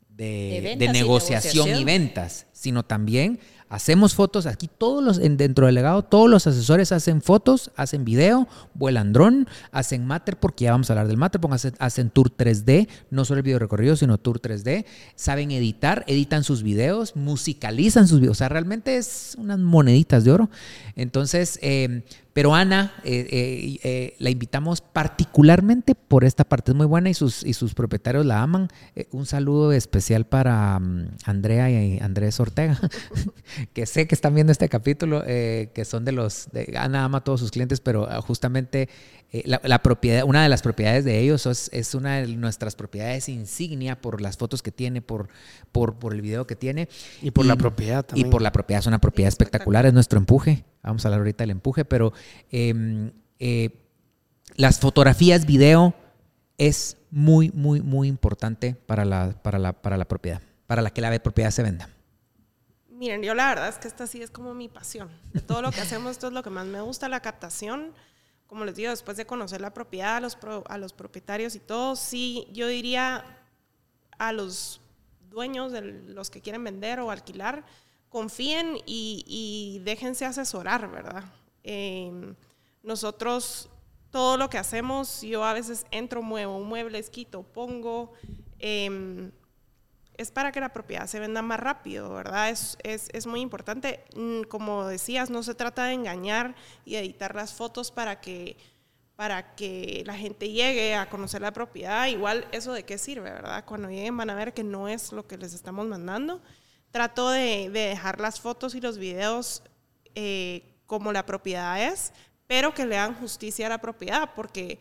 de- De ventas de y negociación y ventas, sino también Hacemos fotos, aquí todos los, en- dentro del legado, todos los asesores hacen fotos, hacen video, vuelan dron, hacen matter, porque ya vamos a hablar del matter, porque hacen, hacen tour 3D, no solo el video recorrido, sino tour 3D, saben editar, editan sus videos, musicalizan sus videos, o sea, realmente es unas moneditas de oro. Entonces, eh, pero Ana, eh, eh, eh, la invitamos particularmente por esta parte, es muy buena y sus, y sus propietarios la aman. Eh, un saludo especial para mm, Andrea y Andrés Ortega, que sé que están viendo este capítulo, eh, que son de los, de, Ana ama a todos sus clientes, pero ah, justamente eh, la, la propiedad, una de las propiedades de ellos es, es una de nuestras propiedades insignia por las fotos que tiene, por, por, por el video que tiene. Y por la propiedad Y también. por la propiedad, es una propiedad espectacular, es nuestro empuje. Vamos a hablar ahorita del empuje, pero eh, eh, las fotografías, video, es muy, muy, muy importante para la, para la, para la propiedad, para la que la propiedad se venda. Miren, yo la verdad es que esta sí es como mi pasión. De todo lo que hacemos, esto es lo que más me gusta, la captación. Como les digo, después de conocer la propiedad, a los, propietarios y todo, sí, yo diría a los dueños de los que quieren vender o alquilar, confíen y, déjense asesorar, ¿verdad? Eh, nosotros, todo lo que hacemos, yo a veces entro, muevo un mueble, quito, pongo, eh, es para que la propiedad se venda más rápido, ¿verdad? Es, es, es muy importante. Mm, Como decías, no se trata de engañar y editar las fotos para que, para que la gente llegue a conocer la propiedad. Igual, ¿eso de qué sirve, verdad? Cuando lleguen van a ver que no es lo que les estamos mandando. Trato de, de dejar las fotos y los videos eh, como la propiedad es, pero que le hagan justicia a la propiedad, porque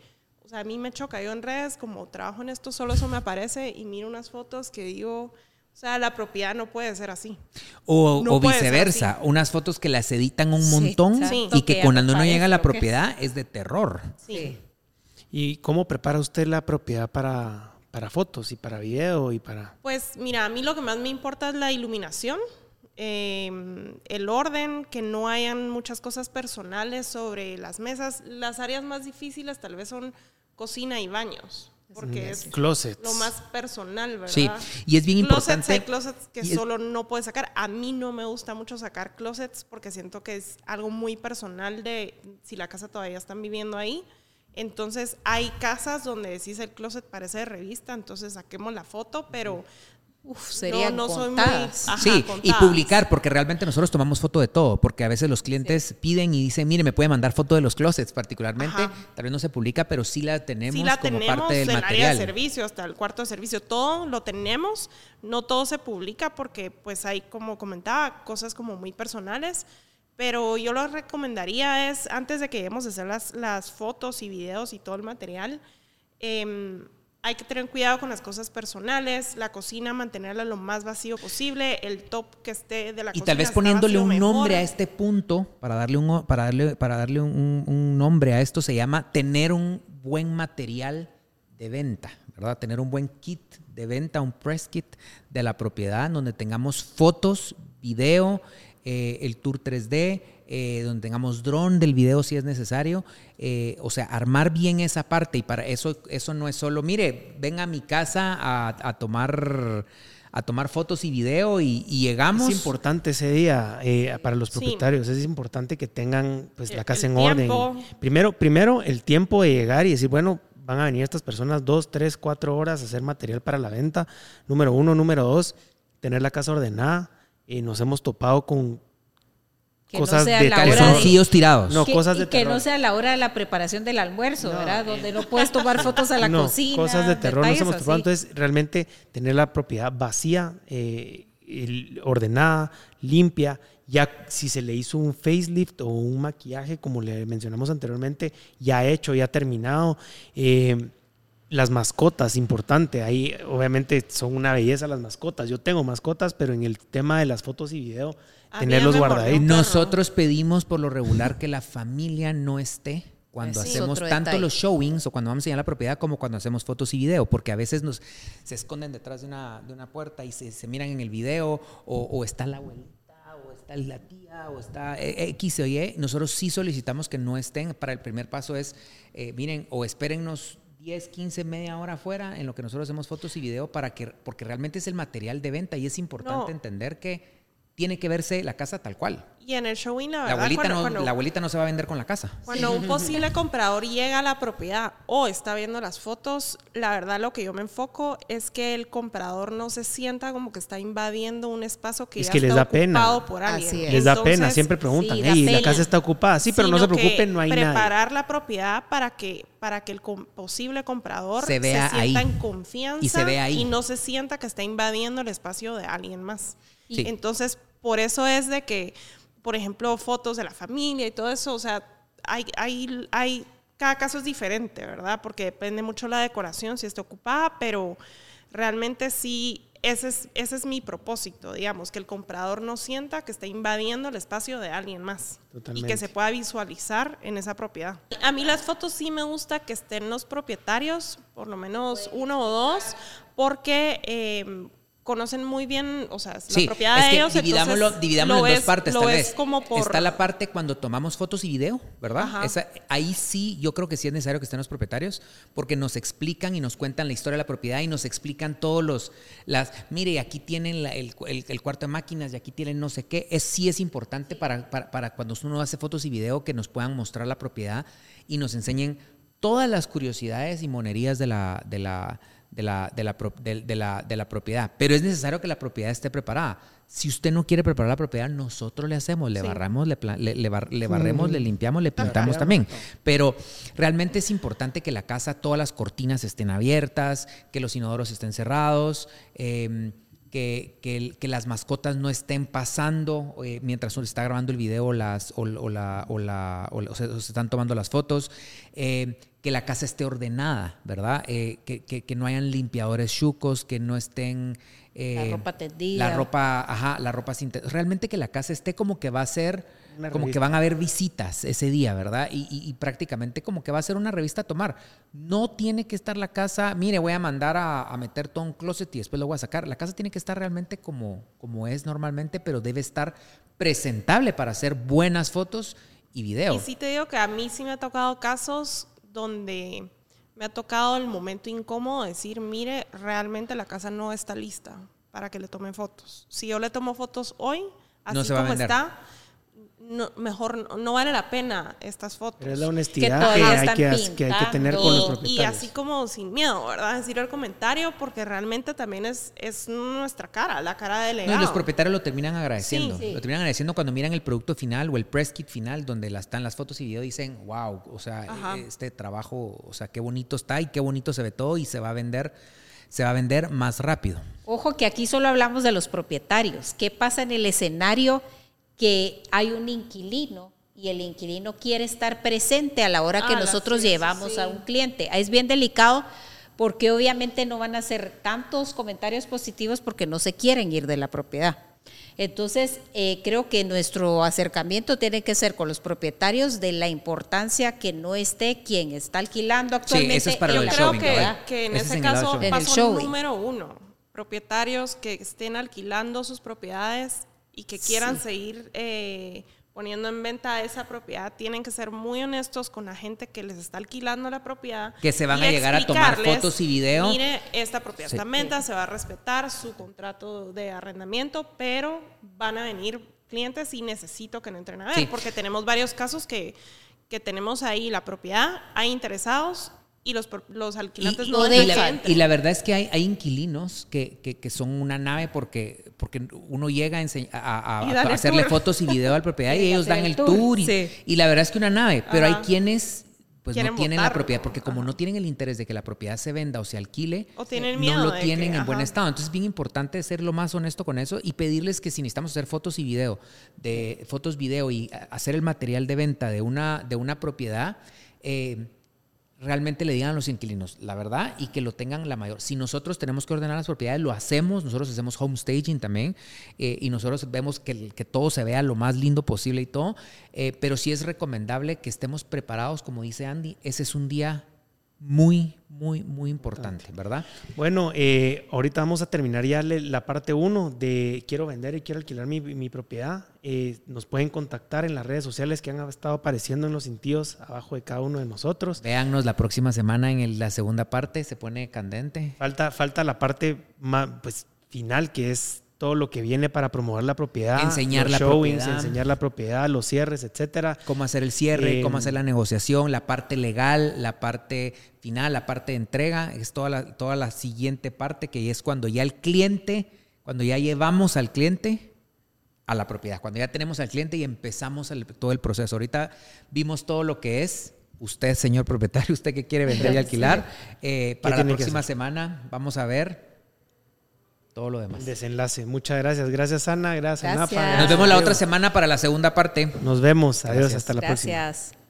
sea, a mí me choca. Yo en redes, como trabajo en esto, solo eso me aparece y miro unas fotos que digo, o sea, la propiedad no puede ser así. O, No viceversa, unas fotos que las editan un Sí, montón y que, cuando no uno llega a la es. propiedad es de terror. Sí. ¿Y cómo prepara usted la propiedad para, para fotos y para video y para... Pues mira, a mí lo que más me importa es la iluminación, eh, el orden, que no hayan muchas cosas personales sobre las mesas. Las áreas más difíciles tal vez son cocina y baños, porque es Closets. lo más personal, ¿verdad? Sí, y es bien Closets, importante. hay closets que es- solo no puedes sacar. A mí no me gusta mucho sacar closets porque siento que es algo muy personal de si la casa todavía están viviendo ahí. Entonces hay casas donde decís el closet parece de revista, entonces saquemos la foto, pero Uf, serían no, no soy muy... contadas. ajá, Sí, y contadas. publicar, porque realmente nosotros tomamos foto de todo, porque a veces los clientes piden y dicen, mire, me puede mandar foto de los closets particularmente, Ajá. tal vez no se publica, pero sí la tenemos Sí la como tenemos, parte del el área material. de servicio hasta el cuarto de servicio, todo lo tenemos, no todo se publica porque pues hay, como comentaba, cosas como muy personales, pero yo lo recomendaría es, antes de que lleguemos a hacer las, las fotos y videos y todo el material, em, hay que tener cuidado con las cosas personales, la cocina mantenerla lo más vacío posible, el top que esté de la Y cocina tal vez poniéndole un mejor. nombre a este punto, para darle un, para darle, para darle un, un nombre a esto, se llama tener un buen material de venta, ¿verdad? Tener un buen kit de venta, un press kit de la propiedad, donde tengamos fotos, video, eh, el tour 3D, eh, donde tengamos dron del video si es necesario. eh, o sea, armar bien esa parte y para eso, eso no es solo, mire, ven a mi casa a, a tomar a tomar fotos y video y, y llegamos. Es importante ese día eh, para los Sí. propietarios. Es importante que tengan pues, la casa el en orden. Primero, primero, el tiempo de llegar y decir, bueno, van a venir estas personas dos, tres, cuatro horas a hacer material para la venta. Número uno. Número dos, tener la casa ordenada. Y nos hemos topado con Que no cosas sea de la terror. hora de- calzoncillos tirados. No, que, cosas y de que terror. no sea la hora de la preparación del almuerzo, ¿verdad? Donde no puedes tomar fotos a la No, cocina. Cosas de terror nos hemos topado. Entonces, realmente tener la propiedad vacía, eh, ordenada, limpia. Ya si se le hizo un facelift o un maquillaje, como le mencionamos anteriormente, ya hecho, ya terminado. Eh, las mascotas, importante. Ahí obviamente son una belleza las mascotas. Yo tengo mascotas, pero en el tema de las fotos y video, A tenerlos guardaditos. Nosotros pedimos por lo regular que la familia no esté cuando hacemos tanto detalle. los showings o cuando vamos a enseñar la propiedad como cuando hacemos fotos y video, porque a veces nos se esconden detrás de una, de una puerta y se, se miran en el video o, o está la abuelita o está la tía o está eh, X o Y. Nosotros sí solicitamos que no estén. Para el primer paso es, eh, miren, o espérennos 10, 15, media hora afuera en lo que nosotros hacemos fotos y video para que, porque realmente es el material de venta y es importante No. entender que tiene que verse la casa tal cual. Y en el showing, la La abuelita, cuando, no, cuando- la abuelita no se va a vender con la casa. cuando un posible comprador llega a la propiedad o está viendo las fotos, la verdad lo que yo me enfoco es que el comprador no se sienta como que está invadiendo un espacio que Es ya que les está da pena. ocupado por alguien. Así es. Les da pena, siempre preguntan, sí, da la casa está ocupada. Sí, pero no se preocupen, no hay nadie. preparar la propiedad para que para que el com- posible comprador Se vea sienta ahí. en confianza Y se vea ahí. y no se sienta que está invadiendo el espacio de alguien más. Sí. Entonces, por eso es de que, por ejemplo, fotos de la familia y todo eso, o sea, hay, hay, hay, cada caso es diferente, ¿verdad? Porque depende mucho la decoración, si está ocupada, pero realmente sí, ese es, ese es mi propósito, digamos, que el comprador no sienta que está invadiendo el espacio de alguien más y que se pueda visualizar en esa propiedad. A mí las fotos sí me gusta que estén los propietarios, por lo menos uno o dos, porque eh, conocen muy bien, o sea, Sí, la propiedad es de que ellos. dividámoslo, dividámoslo lo en dos partes, tal vez. como por... Está la parte cuando tomamos fotos y video, ¿verdad? Esa- ahí sí, yo creo que sí es necesario que estén los propietarios, porque nos explican y nos cuentan la historia de la propiedad y nos explican todos los, las, mire, aquí tienen la- el, el- el cuarto de máquinas y aquí tienen no sé qué. Es, sí es importante para, para, para cuando uno hace fotos y video que nos puedan mostrar la propiedad y nos enseñen todas las curiosidades y monerías de la, de la, de la, de la, de- la- de la propiedad. Pero es necesario que la propiedad esté preparada. Si usted no quiere preparar la propiedad, nosotros le hacemos, le Sí. barramos, le, le- le bar- le barremos, le limpiamos, le pintamos también. Pero realmente es importante que la casa, todas las cortinas estén abiertas, que los inodoros estén cerrados, eh, que, que las mascotas no estén pasando eh, mientras uno está grabando el video o las, o, o la, o, la- o- se, o se están tomando las fotos, eh, que la casa esté ordenada, ¿verdad? Eh, que, que- no hayan limpiadores chucos, que no estén... La ropa tendida. La ropa, ajá, la ropa sin... te- Realmente que la casa esté como que va a ser, Una como que van a haber visitas ese día, ¿verdad? Y, y- y prácticamente como que va a ser una revista a tomar. No tiene que estar la casa, mire, voy a mandar a, a meter todo un closet y después lo voy a sacar. La casa tiene que estar realmente como, como es normalmente, pero debe estar presentable para hacer buenas fotos y video. Y sí te digo que a mí sí me ha tocado casos donde me ha tocado el momento incómodo de decir, mire, realmente la casa no está lista para que le tomen fotos. Si yo le tomo fotos hoy, así No como está, no- mejor no, no vale la pena estas fotos. Pero es la Que honestidad que, hay, que, que hay que tener con los pintando. y propietarios. así como sin miedo, ¿verdad? Decir el comentario porque realmente también es, es nuestra cara, la cara del No, legado. y los propietarios lo terminan agradeciendo. Sí, sí. Lo terminan agradeciendo cuando miran el producto final o el press kit final, donde están las fotos y video, dicen, wow, o sea, Ajá. este trabajo, o sea, qué bonito está y qué bonito se ve todo y se va a vender, se va a vender más rápido. Ojo que aquí solo hablamos de los propietarios. ¿Qué pasa en el escenario que hay un inquilino y el inquilino quiere estar presente a la hora que Ah, nosotros sí, sí, llevamos sí. a un cliente? Es bien delicado porque obviamente no van a hacer tantos comentarios positivos porque no se quieren ir de la propiedad. Entonces, eh, creo que nuestro acercamiento tiene que ser con los propietarios de la importancia que no esté quien está alquilando actualmente. eso es para Yo lo del creo showing, que, en Ese es ese caso paso número uno, propietarios que estén alquilando sus propiedades y que quieran seguir eh, poniendo en venta esa propiedad, tienen que ser muy honestos con la gente que les está alquilando la propiedad. Que se van a llegar a tomar fotos y video. Mire, esta propiedad Sí. está en venta, se va a respetar su contrato de arrendamiento, pero van a venir clientes y necesito que no entren a ver, Sí. porque tenemos varios casos que, que tenemos ahí la propiedad, hay interesados y los, los alquilantes y, no dejan y la verdad es que hay, hay inquilinos que, que- que son una nave porque, porque uno llega a, a- a- hacerle tour. fotos y video al propiedad y ellos dan el tour. tour. y, Sí. y la verdad es que una nave, pero Ajá. hay quienes pues no tienen la propiedad porque como no tienen el interés de que la propiedad se venda o se alquile, O tienen no lo tienen que- en buen estado. Entonces es bien importante ser lo más honesto con eso y pedirles que si necesitamos hacer fotos y video, de fotos, video y hacer el material de venta de una, de una propiedad, eh, realmente le digan a los inquilinos la verdad y que lo tengan la mayor. Si nosotros tenemos que ordenar las propiedades, lo hacemos, nosotros hacemos home staging también eh, y nosotros vemos que, que todo se vea lo más lindo posible y todo, eh, pero sí es recomendable que estemos preparados, como dice Andy, ese es un día muy, muy, muy importante, ¿verdad? Bueno, eh, ahorita vamos a terminar ya la parte 1 de quiero vender y quiero alquilar mi, mi propiedad. Eh, nos pueden contactar en las redes sociales que han estado apareciendo en los cintillos abajo de cada uno de nosotros. Véannos la próxima semana en el- la segunda parte, se pone candente. Falta, falta la parte más, pues, final que es todo lo que viene para promover la propiedad, Enseñar los la showings, propiedad. enseñar la propiedad, los cierres, etcétera. Cómo hacer el cierre, Eh, cómo hacer la negociación, la parte legal, la parte final, la parte de entrega. Es toda la, toda la siguiente parte que es cuando ya el cliente, cuando ya llevamos al cliente a la propiedad, cuando ya tenemos al cliente y empezamos el- todo el proceso. Ahorita vimos todo lo que es. Usted, señor propietario, usted que quiere vender y alquilar. Eh, para la próxima semana vamos a ver todo lo demás. Desenlace. Muchas gracias. Gracias, Ana. Gracias, Gracias. Nafa. Nos vemos la otra semana para la segunda parte. Nos vemos. Adiós. Gracias. Hasta la próxima. Gracias.